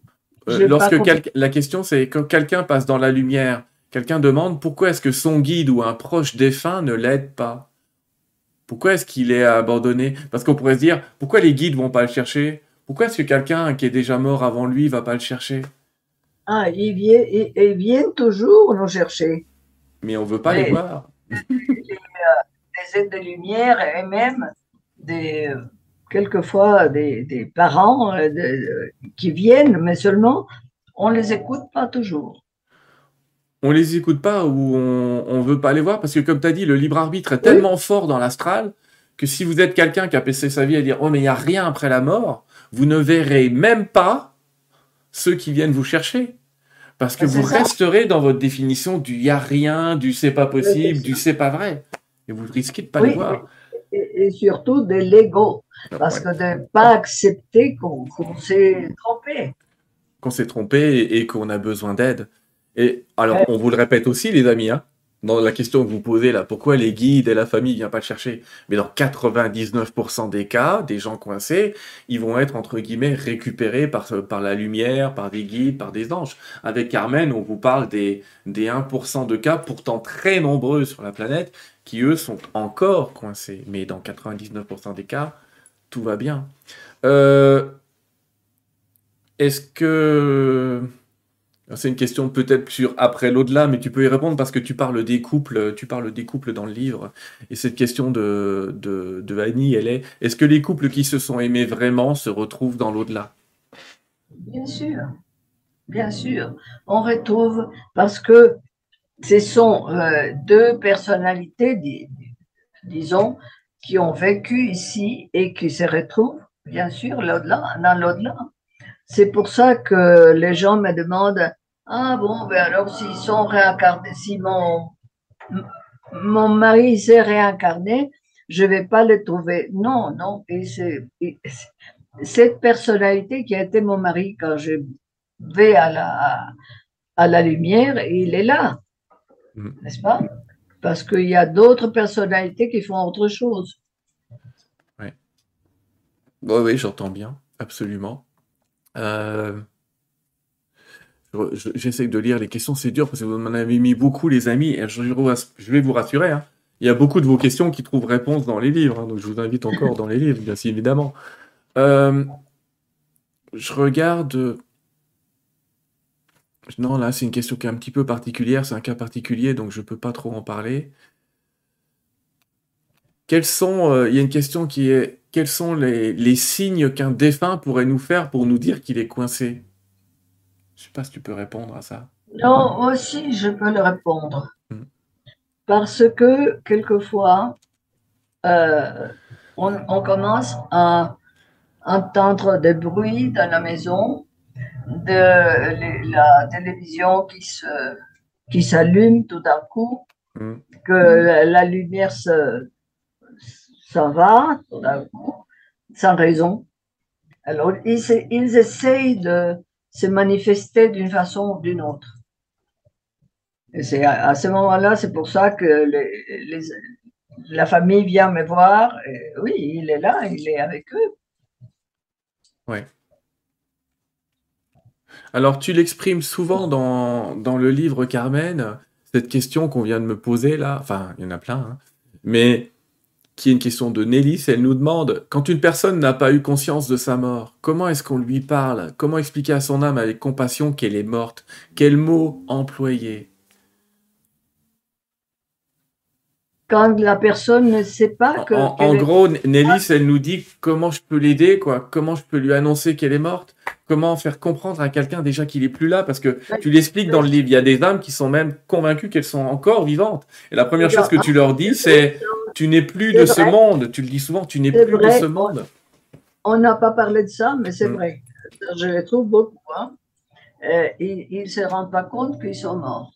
Euh, lorsque la question c'est quand quelqu'un passe dans la lumière, quelqu'un demande pourquoi est-ce que son guide ou un proche défunt ne l'aide pas? Pourquoi est-ce qu'il est abandonné? Parce qu'on pourrait se dire pourquoi les guides vont pas le chercher? Pourquoi est-ce que quelqu'un qui est déjà mort avant lui va pas le chercher? Ah, ils viennent, viennent toujours nous chercher. Mais on veut pas les voir. <laughs> les, euh, aides de lumière et même des quelquefois des, parents euh, qui viennent, mais seulement on les écoute pas toujours. On les écoute pas ou on, ne veut pas les voir? Parce que comme tu as dit, le libre arbitre est tellement fort dans l'astral que si vous êtes quelqu'un qui a passé sa vie à dire oh mais il y a rien après la mort, vous ne verrez même pas ceux qui viennent vous chercher. Parce que vous resterez dans votre définition du il y a rien, du c'est pas possible, du c'est pas vrai. Et vous risquez de pas les voir. Et, et surtout de l'ego. Parce que de ne pas accepter qu'on s'est trompé. Qu'on s'est trompé et, qu'on a besoin d'aide. Et alors, on vous le répète aussi, les amis, hein, dans la question que vous posez là, pourquoi les guides et la famille ne viennent pas le chercher? Mais dans 99% des cas, des gens coincés, ils vont être, entre guillemets, récupérés par, par la lumière, par des guides, par des anges. Avec Carmen, on vous parle des, des 1% de cas, pourtant très nombreux sur la planète, qui eux sont encore coincés. Mais dans 99% des cas, tout va bien. Euh, est-ce que... C'est une question peut-être sur après l'au-delà, mais tu peux y répondre parce que tu parles des couples, tu parles des couples dans le livre. Et cette question de, de, Annie, elle est est-ce que les couples qui se sont aimés vraiment se retrouvent dans l'au-delà? Bien sûr, bien sûr. On retrouve parce que ce sont euh, deux personnalités, disons, qui ont vécu ici et qui se retrouvent, bien sûr, l'au-delà, dans l'au-delà. C'est pour ça que les gens me demandent Ah bon, ben alors s'ils sont réincarnés, si mon, mon mari s'est réincarné, je ne vais pas le trouver. Non, non. Et c'est cette personnalité qui a été mon mari quand je vais à la, à la lumière, il est là, mm. n'est-ce pas? Parce qu'il y a d'autres personnalités qui font autre chose. Oui, oui, j'entends bien, absolument. Euh, j'essaie de lire les questions, c'est dur parce que vous m'en avez mis beaucoup, les amis, et je, vais vous rassurer. Hein. Il y a beaucoup de vos questions qui trouvent réponse dans les livres, hein, donc je vous invite encore dans les livres, bien évidemment. Euh, je regarde non, là, c'est une question qui est un petit peu particulière, c'est un cas particulier, donc je ne peux pas trop en parler. Quels sont, euh, il y a une question qui est, quels sont les, signes qu'un défunt pourrait nous faire pour nous dire qu'il est coincé? Je ne sais pas si tu peux répondre à ça. Non, aussi, je peux le répondre. Hmm. Parce que, quelquefois, euh, on, commence à, entendre des bruits dans la maison, de la télévision qui se qui s'allume tout d'un coup, mm. que la, lumière s'en va tout d'un coup, sans raison. Alors, ils, ils essayent de se manifester d'une façon ou d'une autre. Et c'est à, ce moment-là, c'est pour ça que les, la famille vient me voir. Oui, il est là, il est avec eux. Oui. Alors, tu l'exprimes souvent dans, dans, le livre Carmen, cette question qu'on vient de me poser là, enfin, il y en a plein, hein. mais qui est une question de Nelly, elle nous demande, quand une personne n'a pas eu conscience de sa mort, comment est-ce qu'on lui parle? Comment expliquer à son âme avec compassion qu'elle est morte? Quels mots employer? Quand la personne ne sait pas que. En, gros, Nelly, elle nous dit comment je peux l'aider, quoi? Comment je peux lui annoncer qu'elle est morte? Comment faire comprendre à quelqu'un déjà qu'il est plus là, parce que tu l'expliques dans le livre. Il y a des âmes qui sont même convaincues qu'elles sont encore vivantes. Et la première chose que tu leur dis, c'est tu n'es plus de ce monde. Tu le dis souvent, tu n'es plus de ce monde. On n'a pas parlé de ça, mais c'est mm. vrai. Je les trouve beaucoup. Hein. Euh, ils ne se rendent pas compte qu'ils sont morts.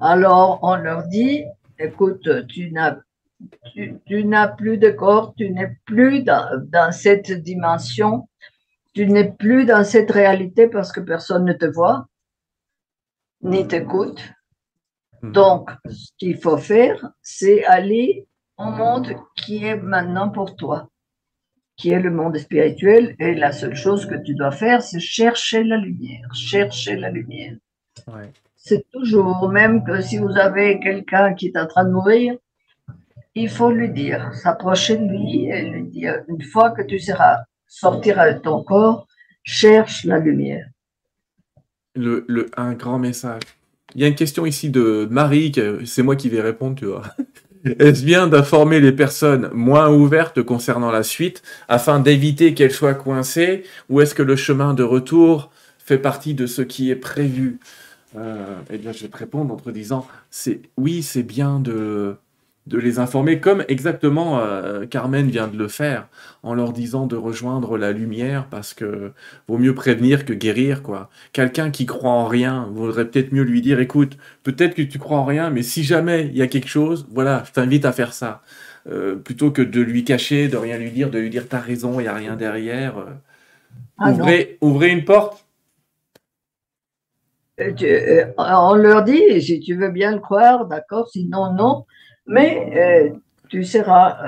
Alors, on leur dit écoute, tu n'as tu, n'as plus de corps, tu n'es plus dans, cette dimension, tu n'es plus dans cette réalité parce que personne ne te voit, ni t'écoute. Hmm. Donc, ce qu'il faut faire, c'est aller au monde qui est maintenant pour toi, qui est le monde spirituel. Et la seule chose que tu dois faire, c'est chercher la lumière, chercher la lumière. Ouais c'est toujours, même que si vous avez quelqu'un qui est en train de mourir, il faut lui dire, s'approcher de lui et lui dire, une fois que tu seras sortir de ton corps, cherche la lumière. Le, le, un grand message. Il y a une question ici de Marie, c'est moi qui vais répondre, tu vois. <laughs> Est-ce bien d'informer les personnes moins ouvertes concernant la suite afin d'éviter qu'elles soient coincées ou est-ce que le chemin de retour fait partie de ce qui est prévu? Euh, eh bien, je vais te répondre en te disant, c'est oui, c'est bien de, de les informer, comme exactement euh, Carmen vient de le faire, en leur disant de rejoindre la lumière, parce que vaut mieux prévenir que guérir, quoi. Quelqu'un qui croit en rien, vaudrait peut-être mieux lui dire, écoute, peut-être que tu crois en rien, mais si jamais il y a quelque chose, voilà, je t'invite à faire ça. Euh, plutôt que de lui cacher, de rien lui dire, de lui dire t'as raison, il n'y a rien derrière. Ah ouvrez, ouvrez une porte, euh, euh, on leur dit, si tu veux bien le croire, d'accord, sinon non, mais euh, tu seras,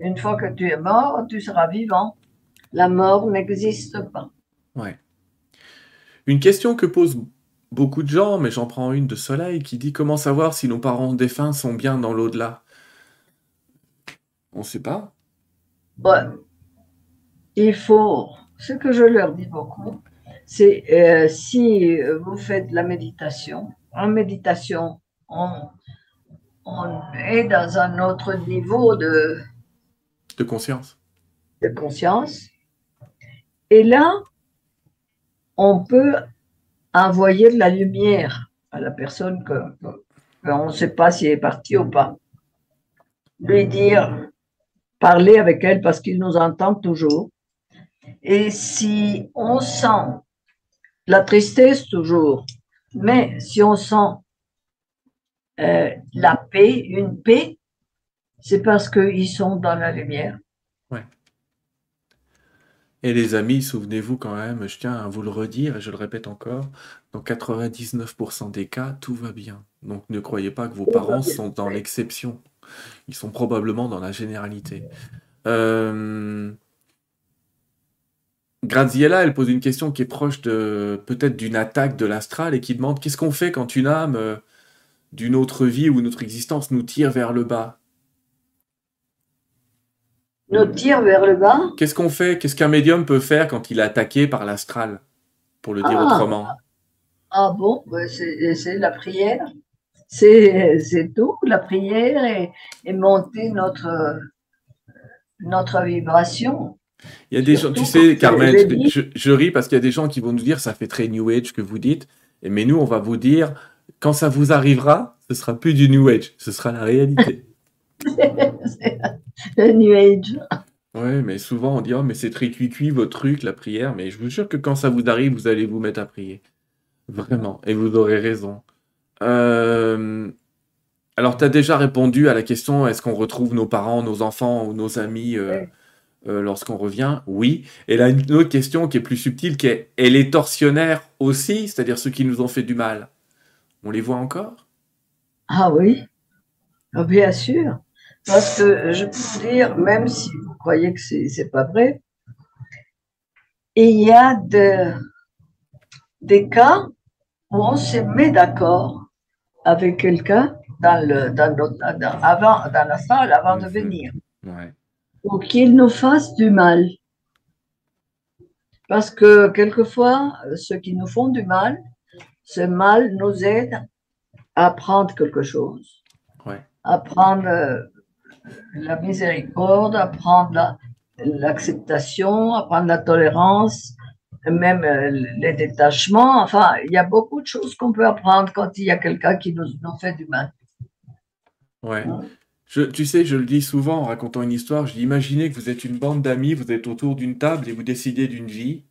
une fois que tu es mort, tu seras vivant. La mort n'existe pas. Ouais. Une question que posent beaucoup de gens, mais j'en prends une de Soleil, qui dit comment savoir si nos parents défunts sont bien dans l'au-delà? On ne sait pas. Il faut, ce que je leur dis beaucoup, c'est euh, si vous faites la méditation, en méditation, on, est dans un autre niveau de, de conscience. De conscience. Et là, on peut envoyer de la lumière à la personne que, on ne sait pas si elle est partie ou pas. Lui dire, parler avec elle parce qu'il nous entend toujours. Et si on sent la tristesse toujours. Mais si on sent euh, la paix, une paix, c'est parce qu'ils sont dans la lumière. Ouais. Et les amis, souvenez-vous quand même, je tiens à vous le redire et je le répète encore, dans 99% des cas, tout va bien. Donc ne croyez pas que vos parents sont dans l'exception. Ils sont probablement dans la généralité. Euh, Graziella, elle pose une question qui est proche de peut-être d'une attaque de l'astral et qui demande qu'est-ce qu'on fait quand une âme euh, d'une autre vie ou notre existence nous tire vers le bas Nous tire vers le bas Qu'est-ce qu'on fait? Qu'est-ce qu'un médium peut faire quand il est attaqué par l'astral Pour le dire ah. autrement? Ah bon? Ben, C'est la prière. C'est tout, la prière et, et monter notre, notre vibration. Il y a des gens, tu sais, Carmen, je, ris parce qu'il y a des gens qui vont nous dire ça fait très New Age que vous dites, mais nous, on va vous dire quand ça vous arrivera, ce sera plus du New Age, ce sera la réalité. <laughs> le New Age. Ouais, mais souvent on dit: «Oh mais c'est très cuit-cuit votre truc, la prière», mais je vous jure que quand ça vous arrive, vous allez vous mettre à prier. Vraiment et vous aurez raison. Hem, alors tu as déjà répondu à la question: «Est-ce qu'on retrouve nos parents, nos enfants ou nos amis, Ouais. heu, lorsqu'on revient?» oui et là une autre question qui est plus subtile qui est: «Et les tortionnaires aussi, c'est-à-dire ceux qui nous ont fait du mal, on les voit encore?» Ah oui, ah bien sûr, parce que je peux vous dire, même si vous croyez que c'est c'est pas vrai, il y a de des cas où on se met d'accord avec quelqu'un dans le dans dans avant dans la salle avant de venir Ouais. pour qu'il nous fasse du mal. Parce que quelquefois, ceux qui nous font du mal, ce mal nous aide à apprendre quelque chose. Ouais. Apprendre, heu, la miséricorde, apprendre la l'acceptation, apprendre la tolérance, même, heu, les détachements, enfin, il y a beaucoup de choses qu'on peut apprendre quand il y a quelqu'un qui nous nous fait du mal. Ouais. Je tu sais, je le dis souvent en racontant une histoire, je dis: «Imaginez que vous êtes une bande d'amis, vous êtes autour d'une table et vous décidez d'une vie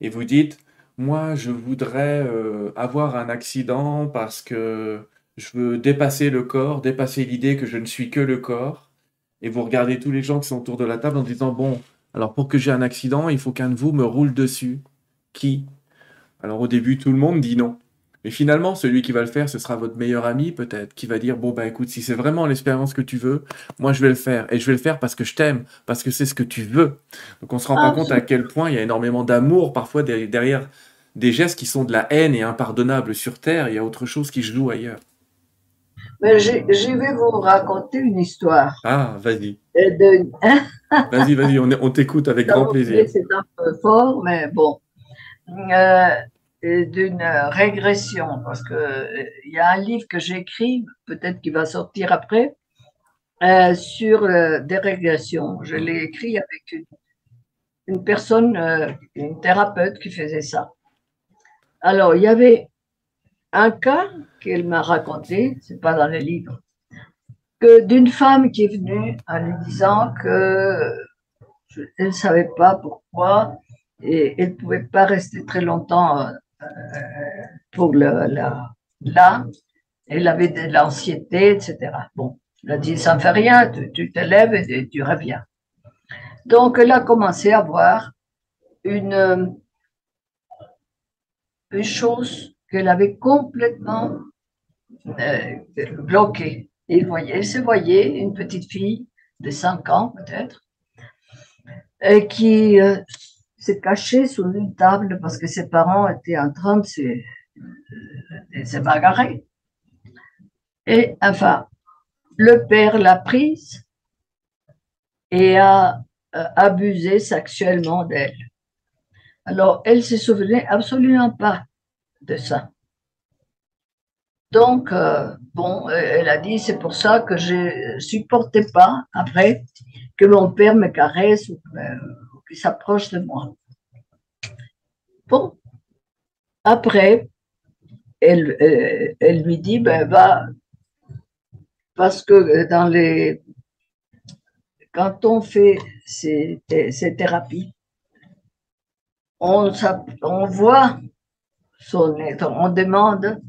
et vous dites: "Moi, je voudrais, heu, avoir un accident parce que je veux dépasser le corps, dépasser l'idée que je ne suis que le corps"» et vous regardez tous les gens qui sont autour de la table en disant: «Bon, alors pour que j'ai un accident, il faut qu'un de vous me roule dessus. Qui?» alors au début, tout le monde dit: «Non». Mais finalement, celui qui va le faire, ce sera votre meilleur ami peut-être, qui va dire: «Bon, bah, écoute, si c'est vraiment l'expérience que tu veux, moi je vais le faire et je vais le faire parce que je t'aime, parce que c'est ce que tu veux». Donc on se rend pas compte à quel point il y a énormément d'amour parfois der derrière des gestes qui sont de la haine et impardonnables sur terre, il y a autre chose qui se joue ailleurs. Mais je je vais vous raconter une histoire. Ah, vas-y. Et de Vas-y, vas-y, on est on t'écoute avec grand plaisir. C'est un peu fort, mais bon. Et d'une régression parce que, il y a un livre que j'écris, peut-être qu'il va sortir après, heu, sur, heu, des régressions. Je l'ai écrit avec une personne, heu, une thérapeute qui faisait ça. Alors, il y avait un cas qu'elle m'a raconté, c'est pas dans le livre, que d'une femme qui est venue en lui disant que elle ne savait pas pourquoi et elle pouvait pas rester très longtemps, pour le la là. Elle avait de l'anxiété et cetera. Bon, elle a dit: «Ça ne fait rien, tu tu te lèves et tu reviens». Donc elle a commencé à voir une, une chose qu'elle avait complètement, heu, bloquée. Elle voyait elle se voyait, une petite fille de 5 ans peut-être et qui, heu, se cachait sous une table parce que ses parents étaient en train de se bagarrer et enfin, le père l'a prise et a, heu, abusé sexuellement d'elle. Alors elle se souvenait absolument pas de ça. Donc, heu, bon, elle a dit: «C'est pour ça que je supportais pas après que mon père me caresse ou s'approche de moi». Bon, après, elle, heu, elle lui dit: «Ben va» parce que dans les quand on fait ces thé ces thérapies on on voit son être, on demande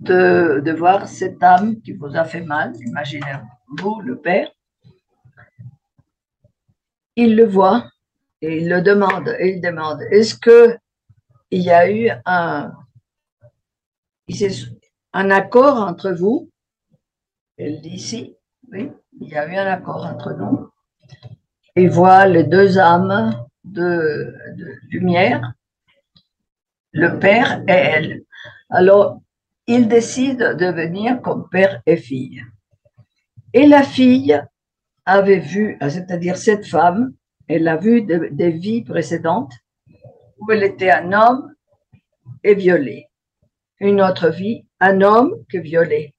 de de voir cette âme qui vous a fait mal, imaginez-vous le père il le voit et il le demande et il demande: «Est-ce qu'il y a eu un il un accord entre vous?» elle dit: «Si, oui, il y a eu un accord entre nous». Il voit les 2 âmes de de lumière, le père et elle. Alors, ils décident de venir comme père et fille et la fille avait vu, c'est-à-dire cette femme, elle a vu de des vies précédentes où elle était un homme et violée. Une autre vie, un homme qui violait.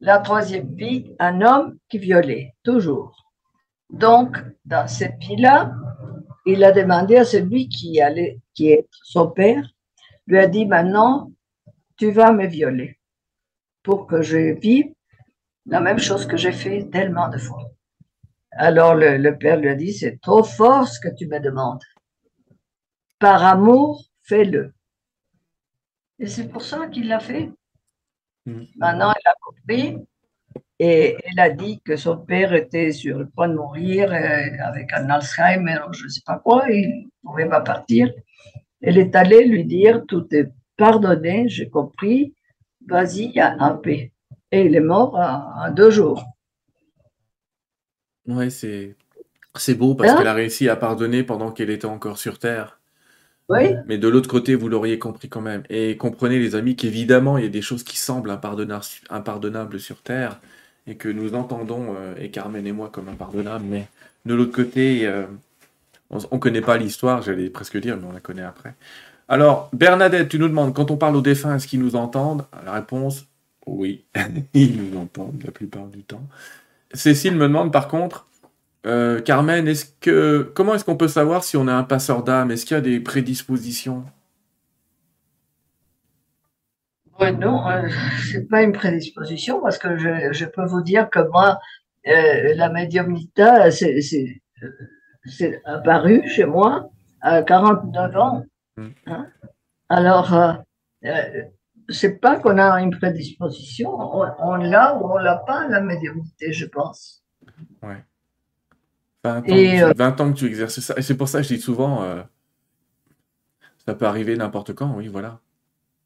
La 3e vie, un homme qui violait, toujours. Donc, dans cette vie-là, il a demandé à celui qui allait qui est son père, lui a dit: «Maintenant, tu vas me violer pour que je vive la même chose que j'ai fait tellement de fois». Alors le, père lui a dit, c'est trop fort ce que tu me demandes. Par amour, fais-le. Et c'est pour ça qu'il l'a fait. Mm. Maintenant, elle a compris et elle a dit que son père était sur le point de mourir euh, avec un Alzheimer, je ne sais pas quoi, il ne pouvait pas partir. Elle est allée lui dire, tout est pardonné, j'ai compris, vas-y, il y a un paix. Et il est mort en, deux jours. Oui, c'est, c'est beau parce hein qu'elle a réussi à pardonner pendant qu'elle était encore sur Terre. Oui. Mais de l'autre côté, vous l'auriez compris quand même. Et comprenez, les amis, qu'évidemment, il y a des choses qui semblent impardonnables sur Terre et que nous entendons, euh, et Carmen et moi, comme impardonnables. Mais de l'autre côté, euh, on ne connaît pas l'histoire, j'allais presque dire, mais on la connaît après. Alors, Bernadette, tu nous demandes, quand on parle aux défunts, est-ce qu'ils nous entendent? La réponse, oui, <laughs> ils nous entendent la plupart du temps. Cécile me demande par contre, euh, Carmen, est-ce que comment est-ce qu'on peut savoir si on a un passeur d'âme? Est-ce qu'il y a des prédispositions? Non, euh, c'est pas une prédisposition parce que je, peux vous dire que moi, euh, la médiumnité, c'est apparu chez moi à 49 ans. Hmm. Hein? Alors, c'est pas qu'on a une prédisposition, on, l'a ou on l'a pas, la médiumnité, je pense. Ouais. 20 ans, Et, 20 euh, ans que tu exerces ça. Et c'est pour ça que je dis souvent, euh, ça peut arriver n'importe quand, oui, voilà.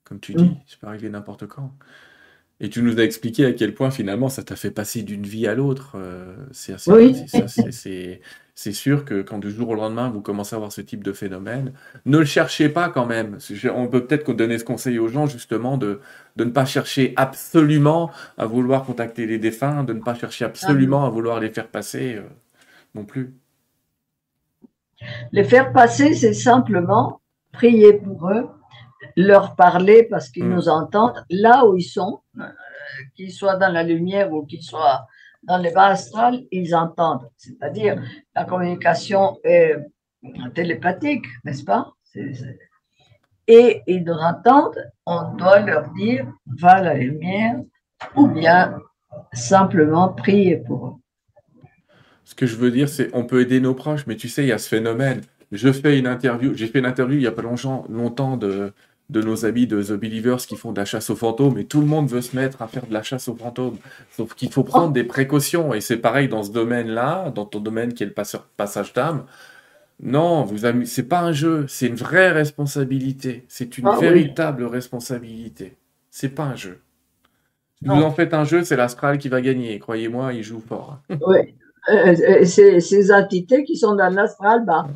Comme tu dis, mm. ça peut arriver n'importe quand. Et tu nous as expliqué à quel point finalement ça t'a fait passer d'une vie à l'autre. Euh, c'est oui. c'est sûr que quand du jour au lendemain vous commencez à avoir ce type de phénomène, ne le cherchez pas quand même. On peut peut-être donner ce conseil aux gens justement de, de ne pas chercher absolument à vouloir contacter les défunts, de ne pas chercher absolument à vouloir les faire passer euh, non plus. Les faire passer, c'est simplement prier pour eux leur parler parce qu'ils mm. nous entendent là où ils sont, euh, qu'ils soient dans la lumière ou qu'ils soient dans les bas astrales, ils entendent. C'est-à-dire, la communication est télépathique, n'est-ce pas? Et ils nous entendent, on doit leur dire, va la lumière, ou bien simplement prier pour eux. Ce que je veux dire, c'est on peut aider nos proches, mais tu sais, il y a ce phénomène. Je fais une interview, j'ai fait une interview il y a pas longtemps, longtemps de, de nos amis de The Believers qui font de la chasse aux fantômes et tout le monde veut se mettre à faire de la chasse aux fantômes. Sauf qu'il faut prendre des précautions et c'est pareil dans ce domaine-là, dans ton domaine qui est le passage d'âme. Non, vous c'est pas un jeu, c'est une vraie responsabilité. C'est une ah véritable responsabilité. C'est pas un jeu. Si vous en faites un jeu, c'est l'astral qui va gagner. Croyez-moi, il joue fort. Oui. Euh, euh, ces entités qui sont dans l'astral, bah,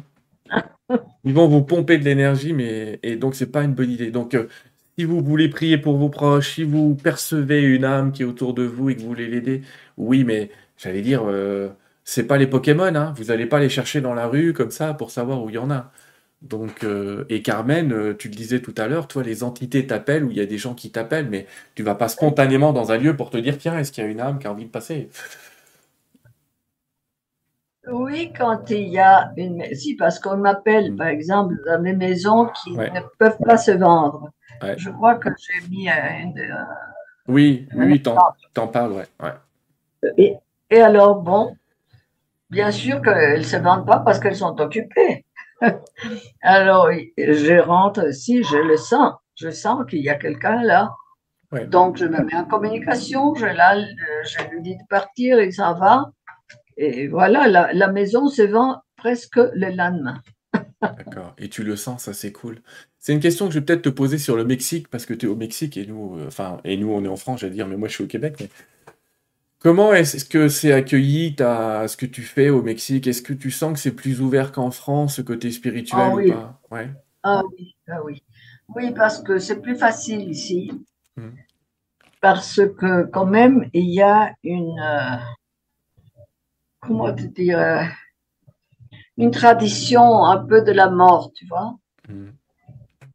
ils vont vous pomper de l'énergie, mais et donc c'est pas une bonne idée. Donc euh, si vous voulez prier pour vos proches, si vous percevez une âme qui est autour de vous et que vous voulez l'aider, oui, mais j'allais dire, euh, c'est pas les Pokémon, hein. vous n'allez pas les chercher dans la rue comme ça pour savoir où il y en a. Donc, euh, et Carmen, tu le disais tout à l'heure, toi, les entités t'appellent ou il y a des gens qui t'appellent, mais tu vas pas spontanément dans un lieu pour te dire, tiens, est-ce qu'il y a une âme qui a envie de passer? Oui, quand il y a une. Si, parce qu'on m'appelle, mm. par exemple, dans des maisons qui ne peuvent pas se vendre. Je crois que j'ai mis un. oui, oui, t'en parles, ouais. Et, et, alors, bon, bien sûr qu'elles ne se vendent pas parce qu'elles sont occupées. <laughs> alors, je rentre, si je le sens, je sens qu'il y a quelqu'un là. Donc, je me mets en communication, je, là, je lui dis de partir, il s'en va. Et voilà, la, maison se vend presque le lendemain. D'accord. Et tu le sens, ça c'est cool. C'est une question que je vais peut-être te poser sur le Mexique, parce que tu es au Mexique et nous, euh, enfin, et nous on est en France, j'allais dire, mais moi je suis au Québec. Comment est-ce que c'est accueilli à ce que tu fais au Mexique? Est-ce que tu sens que c'est plus ouvert qu'en France, ce côté spirituel ah, oui. ou pas? Ouais. ah oui, ah oui. Oui, parce que c'est plus facile ici. Hmm. Parce que quand même, il y a une, euh, comment te dire, euh, une tradition un peu de la mort, tu vois. Mm.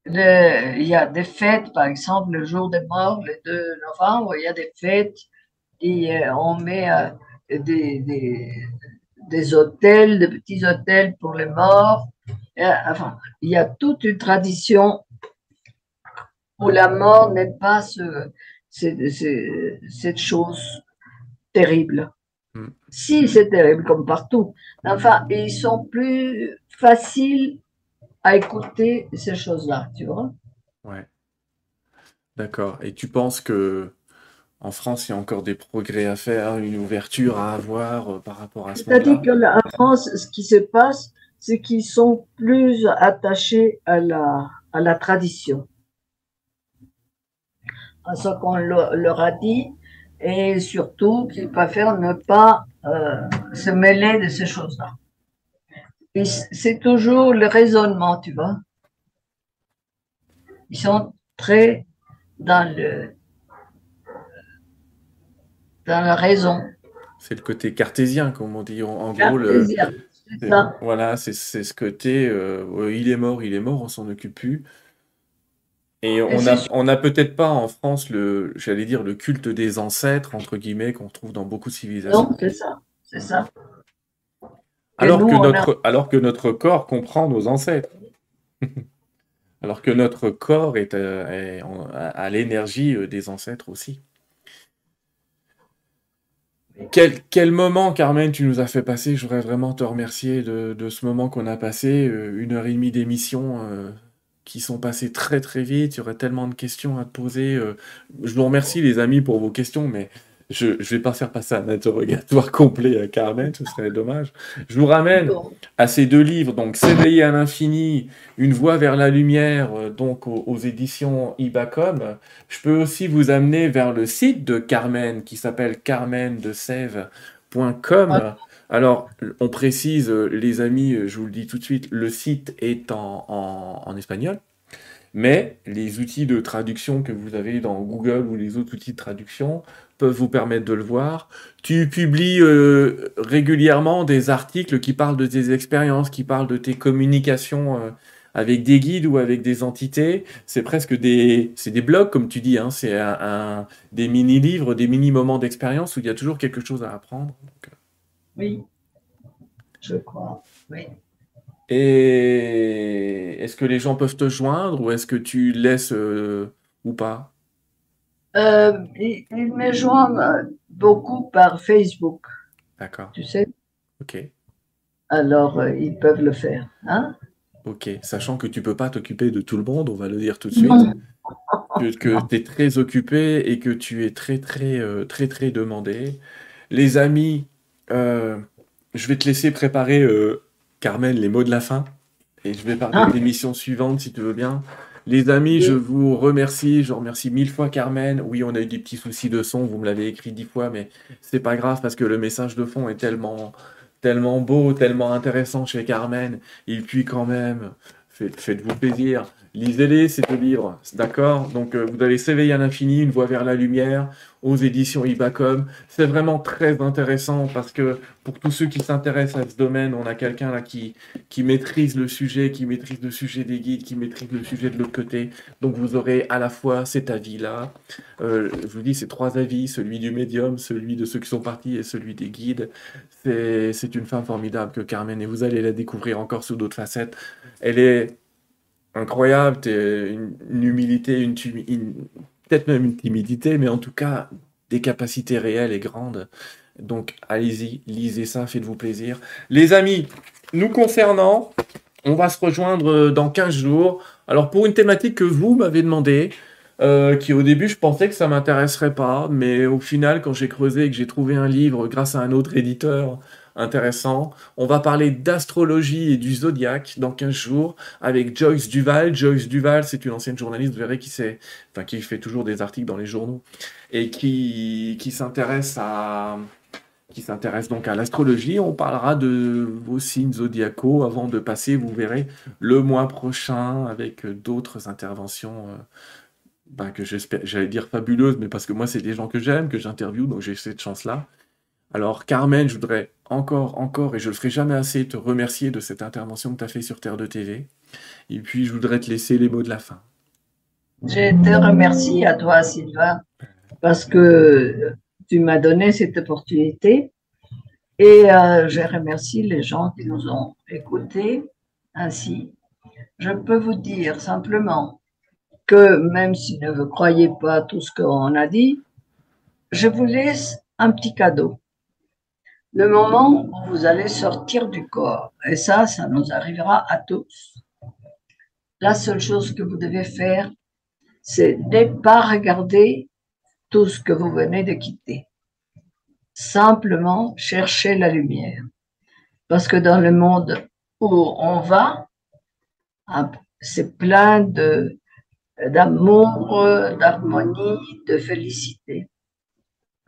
il y a des fêtes, par exemple, le jour des morts, le 2 novembre, il y a des fêtes et euh, on met euh, des, des, des, hôtels, des petits hôtels pour les morts. enfin, il y a toute une tradition où la mort n'est pas ce, cette chose terrible. Si, c'est terrible comme partout. Enfin, ils sont plus faciles à écouter ces choses-là, tu vois. Ouais. D'accord. Et tu penses que en France, il y a encore des progrès à faire, une ouverture à avoir euh, par rapport à ça C'est-à-dire qu'en France, ce qui se passe, c'est qu'ils sont plus attachés à la, à la tradition, à ce qu'on leur a dit, et surtout qu'ils préfèrent ne pas euh, se mêler de ces choses-là. C'est toujours le raisonnement, tu vois. Ils sont très dans le dans la raison. C'est le côté cartésien, comme on dit. En, gros, le, voilà, c'est ce côté euh, il est mort, il est mort, on s'en occupe plus. Et on n'a on a peut-être pas en France le, j'allais dire, le culte des ancêtres, entre guillemets, qu'on trouve dans beaucoup de civilisations. Non, c'est ça, c'est ça. Alors que, notre, alors que notre corps comprend nos ancêtres. <laughs> alors que notre corps est, euh, à l'énergie euh, des ancêtres aussi. Quel, quel, moment, Carmen, tu nous as fait passer? Je voudrais vraiment te remercier de, de ce moment qu'on a passé, euh, une heure et demie d'émission euh, qui sont passées très très vite. Il y aurait tellement de questions à te poser. Euh. je vous remercie, les amis, pour vos questions, mais je ne vais pas faire passer un interrogatoire <laughs> complet à Carmen, ce serait dommage. Je vous ramène à ces deux livres, donc S'éveiller à l'infini, Une voie vers la lumière, euh, donc aux, éditions Ibacom. Je peux aussi vous amener vers le site de Carmen qui s'appelle carmendesève.com. Alors, on précise, euh, les amis, je vous le dis tout de suite, le site est en, espagnol. Mais les outils de traduction que vous avez dans Google ou les autres outils de traduction peuvent vous permettre de le voir. Tu publies euh, régulièrement des articles qui parlent de tes expériences, qui parlent de tes communications euh, avec des guides ou avec des entités. C'est presque des, c'est des blogs comme tu dis. Hein. C'est des mini livres, des mini moments d'expérience où il y a toujours quelque chose à apprendre. Euh. Oui, je crois. Oui. Et est-ce que les gens peuvent te joindre ou est-ce que tu laisses ou pas? Euh, ils, me joignent beaucoup par Facebook. D'accord. Tu sais? Ok. Alors, euh, ils peuvent le faire. Hein? Ok. Sachant que tu peux pas t'occuper de tout le monde, on va le dire tout de suite. que, tu es très occupé et que tu es très, très, euh, très, très demandé. Les amis, je vais te laisser préparer, Carmen, les mots de la fin. Et je vais parler ah. de l'émission suivante, si tu veux bien. Les amis, je vous remercie. Je remercie mille fois Carmen. Oui, on a eu des petits soucis de son. Vous me l'avez écrit dix fois, mais c'est pas grave parce que le message de fond est tellement, tellement beau, tellement intéressant chez Carmen. Et puis quand même, faites-vous plaisir. Lisez-les, ces deux livres, d'accord Donc, euh, vous allez s'éveiller à l'infini, une voie vers la lumière, aux éditions Ibacom. C'est vraiment très intéressant parce que pour tous ceux qui s'intéressent à ce domaine, on a quelqu'un là qui, qui maîtrise le sujet, qui maîtrise le sujet des guides, qui maîtrise le sujet de l'autre côté. Donc, vous aurez à la fois cet avis-là. Euh, je vous dis, c'est trois avis, celui du médium, celui de ceux qui sont partis et celui des guides. C'est une femme formidable que Carmen et vous allez la découvrir encore sous d'autres facettes. Elle est incroyable, une, une, humilité, une, peut-être même une timidité, mais en tout cas des capacités réelles et grandes. Donc allez-y, lisez ça, faites-vous plaisir. Les amis, nous concernant, on va se rejoindre dans 15 jours. Alors pour une thématique que vous m'avez demandé, euh, qui au début je pensais que ça m'intéresserait pas, mais au final quand j'ai creusé et que j'ai trouvé un livre grâce à un autre éditeur intéressant. On va parler d'astrologie et du zodiaque dans 15 jours avec Joyce Duval. Joyce Duval, c'est une ancienne journaliste, vous verrez, qui, qui fait toujours des articles dans les journaux et qui, qui s'intéresse à qui s'intéresse donc à l'astrologie. On parlera de vos signes zodiacaux avant de passer, vous verrez, le mois prochain avec d'autres interventions euh, ben, que j'espère, j'allais dire fabuleuses, mais parce que moi, c'est des gens que j'aime, que j'interviewe, donc j'ai cette chance-là. Alors, Carmen, je voudrais encore, encore, et je ne le ferai jamais assez, te remercier de cette intervention que tu as fait sur Terre de TV. Et puis, je voudrais te laisser les mots de la fin. Je te remercie à toi, Sylvain, parce que tu m'as donné cette opportunité. Et euh, je remercie les gens qui nous ont écoutés ainsi. Je peux vous dire simplement que même si vous ne croyez pas tout ce qu'on a dit, je vous laisse un petit cadeau le moment où vous allez sortir du corps. Et ça, ça nous arrivera à tous. La seule chose que vous devez faire, c'est ne pas regarder tout ce que vous venez de quitter. Simplement chercher la lumière. Parce que dans le monde où on va, c'est plein de d'amour, d'harmonie, de félicité.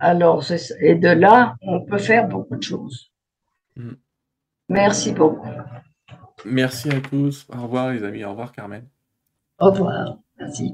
Alors, et de là, on peut faire beaucoup de choses. Mm. Merci beaucoup. Merci à tous. Au revoir les amis. Au revoir Carmen. Au revoir. Merci.